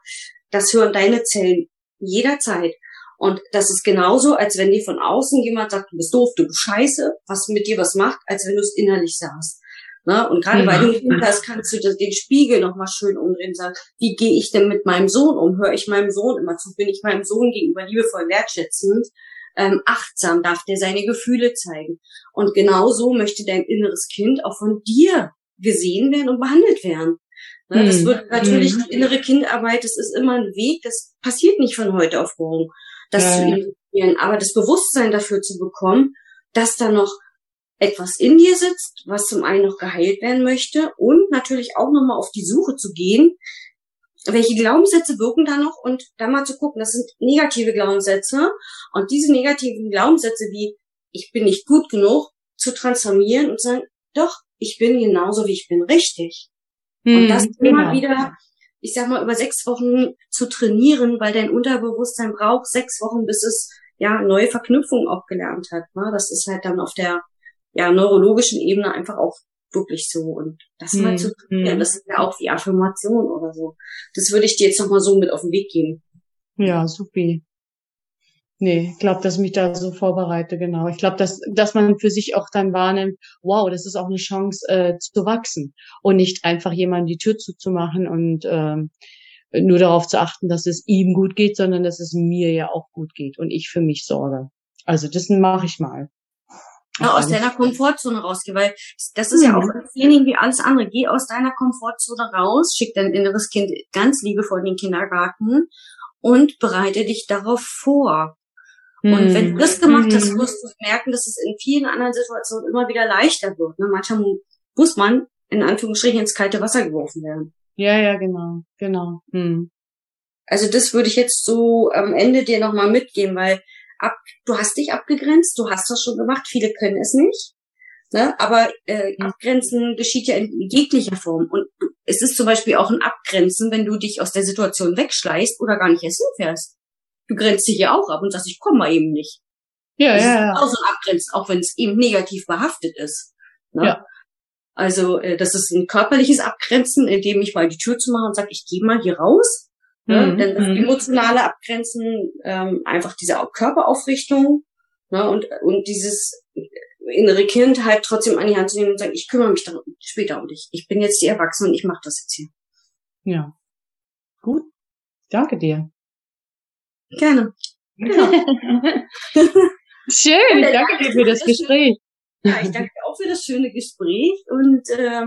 das hören deine Zellen jederzeit. Und das ist genauso, als wenn dir von außen jemand sagt, du bist doof, du bist scheiße, was mit dir was macht, als wenn du es innerlich sagst. Ne? Und gerade bei den Kindern kannst du den Spiegel nochmal schön umdrehen und sagen, wie gehe ich denn mit meinem Sohn um? Höre ich meinem Sohn immer zu? Bin ich meinem Sohn gegenüber liebevoll wertschätzend? Ähm, achtsam darf der seine Gefühle zeigen. Und genauso möchte dein inneres Kind auch von dir gesehen werden und behandelt werden. Ne? Das mhm. wird natürlich die innere Kindarbeit, das ist immer ein Weg, das passiert nicht von heute auf morgen, das ja. zu integrieren. Aber das Bewusstsein dafür zu bekommen, dass da noch etwas in dir sitzt, was zum einen noch geheilt werden möchte und natürlich auch nochmal auf die Suche zu gehen, welche Glaubenssätze wirken da noch und dann mal zu gucken, das sind negative Glaubenssätze und diese negativen Glaubenssätze wie ich bin nicht gut genug zu transformieren und sagen, doch, ich bin genauso wie ich bin richtig. Hm, und das immer genau. wieder, ich sag mal, über sechs Wochen zu trainieren, weil dein Unterbewusstsein braucht sechs Wochen, bis es ja neue Verknüpfungen auch gelernt hat. Ne? Das ist halt dann auf der ja, neurologischen Ebene einfach auch wirklich so. Und das mal zu trainieren, hm. das ist ja auch die Affirmation oder so. Das würde ich dir jetzt nochmal so mit auf den Weg geben. Ja, supi. Nee, ich glaube, dass ich mich da so vorbereite, genau. Ich glaube, dass, dass man für sich auch dann wahrnimmt, wow, das ist auch eine Chance äh, zu wachsen und nicht einfach jemandem die Tür zuzumachen und ähm, nur darauf zu achten, dass es ihm gut geht, sondern dass es mir ja auch gut geht und ich für mich sorge. Also das mache ich mal ja, aus deiner Komfortzone rausgehen, weil das ist ja auch ein Training wie alles andere. Geh aus deiner Komfortzone raus, schick dein inneres Kind ganz liebevoll in den Kindergarten und bereite dich darauf vor. Und wenn du das gemacht hast, mhm. wirst du merken, dass es in vielen anderen Situationen immer wieder leichter wird. Ne? Manchmal muss man in Anführungsstrichen ins kalte Wasser geworfen werden. Ja, ja, genau, genau. Hm. Also das würde ich jetzt so am Ende dir nochmal mitgeben, weil ab, du hast dich abgegrenzt, du hast das schon gemacht, viele können es nicht. Ne? Aber äh, Abgrenzen geschieht ja in jeglicher Form. Und es ist zum Beispiel auch ein Abgrenzen, wenn du dich aus der Situation wegschleißt oder gar nicht erst hinfährst. Du grenzt dich ja auch ab und sagst, ich komme mal eben nicht. Ja, das ja, ja. Auch so ein Abgrenzen, auch wenn es eben negativ behaftet ist. Ne? Ja. Also äh, das ist ein körperliches Abgrenzen, indem ich mal die Tür zu machen und sage, ich gehe mal hier raus Ne? Mhm. Denn das mhm. emotionale Abgrenzen, ähm, einfach diese Körperaufrichtung ne? und, und dieses innere Kind halt trotzdem an die Hand zu nehmen und sagen, ich kümmere mich dann später um dich. Ich bin jetzt die Erwachsene und ich mache das jetzt hier. Ja. Gut. Danke dir. Gerne. [LAUGHS] Ja. Schön, ich danke dir für das Gespräch. Ja, ich danke dir auch für das schöne Gespräch und äh,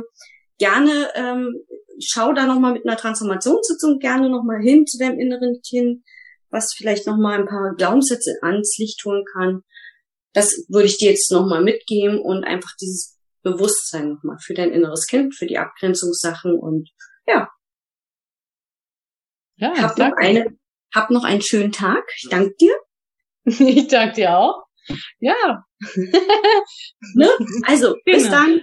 gerne ähm, schau da nochmal mit einer Transformationssitzung gerne nochmal hin zu deinem inneren Kind, was vielleicht nochmal ein paar Glaubenssätze ans Licht holen kann. Das würde ich dir jetzt nochmal mitgeben und einfach dieses Bewusstsein nochmal für dein inneres Kind, für die Abgrenzungssachen und ja. Ja, hab noch, eine, hab noch einen schönen Tag. Ich danke dir. [LAUGHS] Ich danke dir auch. Ja. [LAUGHS] ne? Also, bis genau. dann.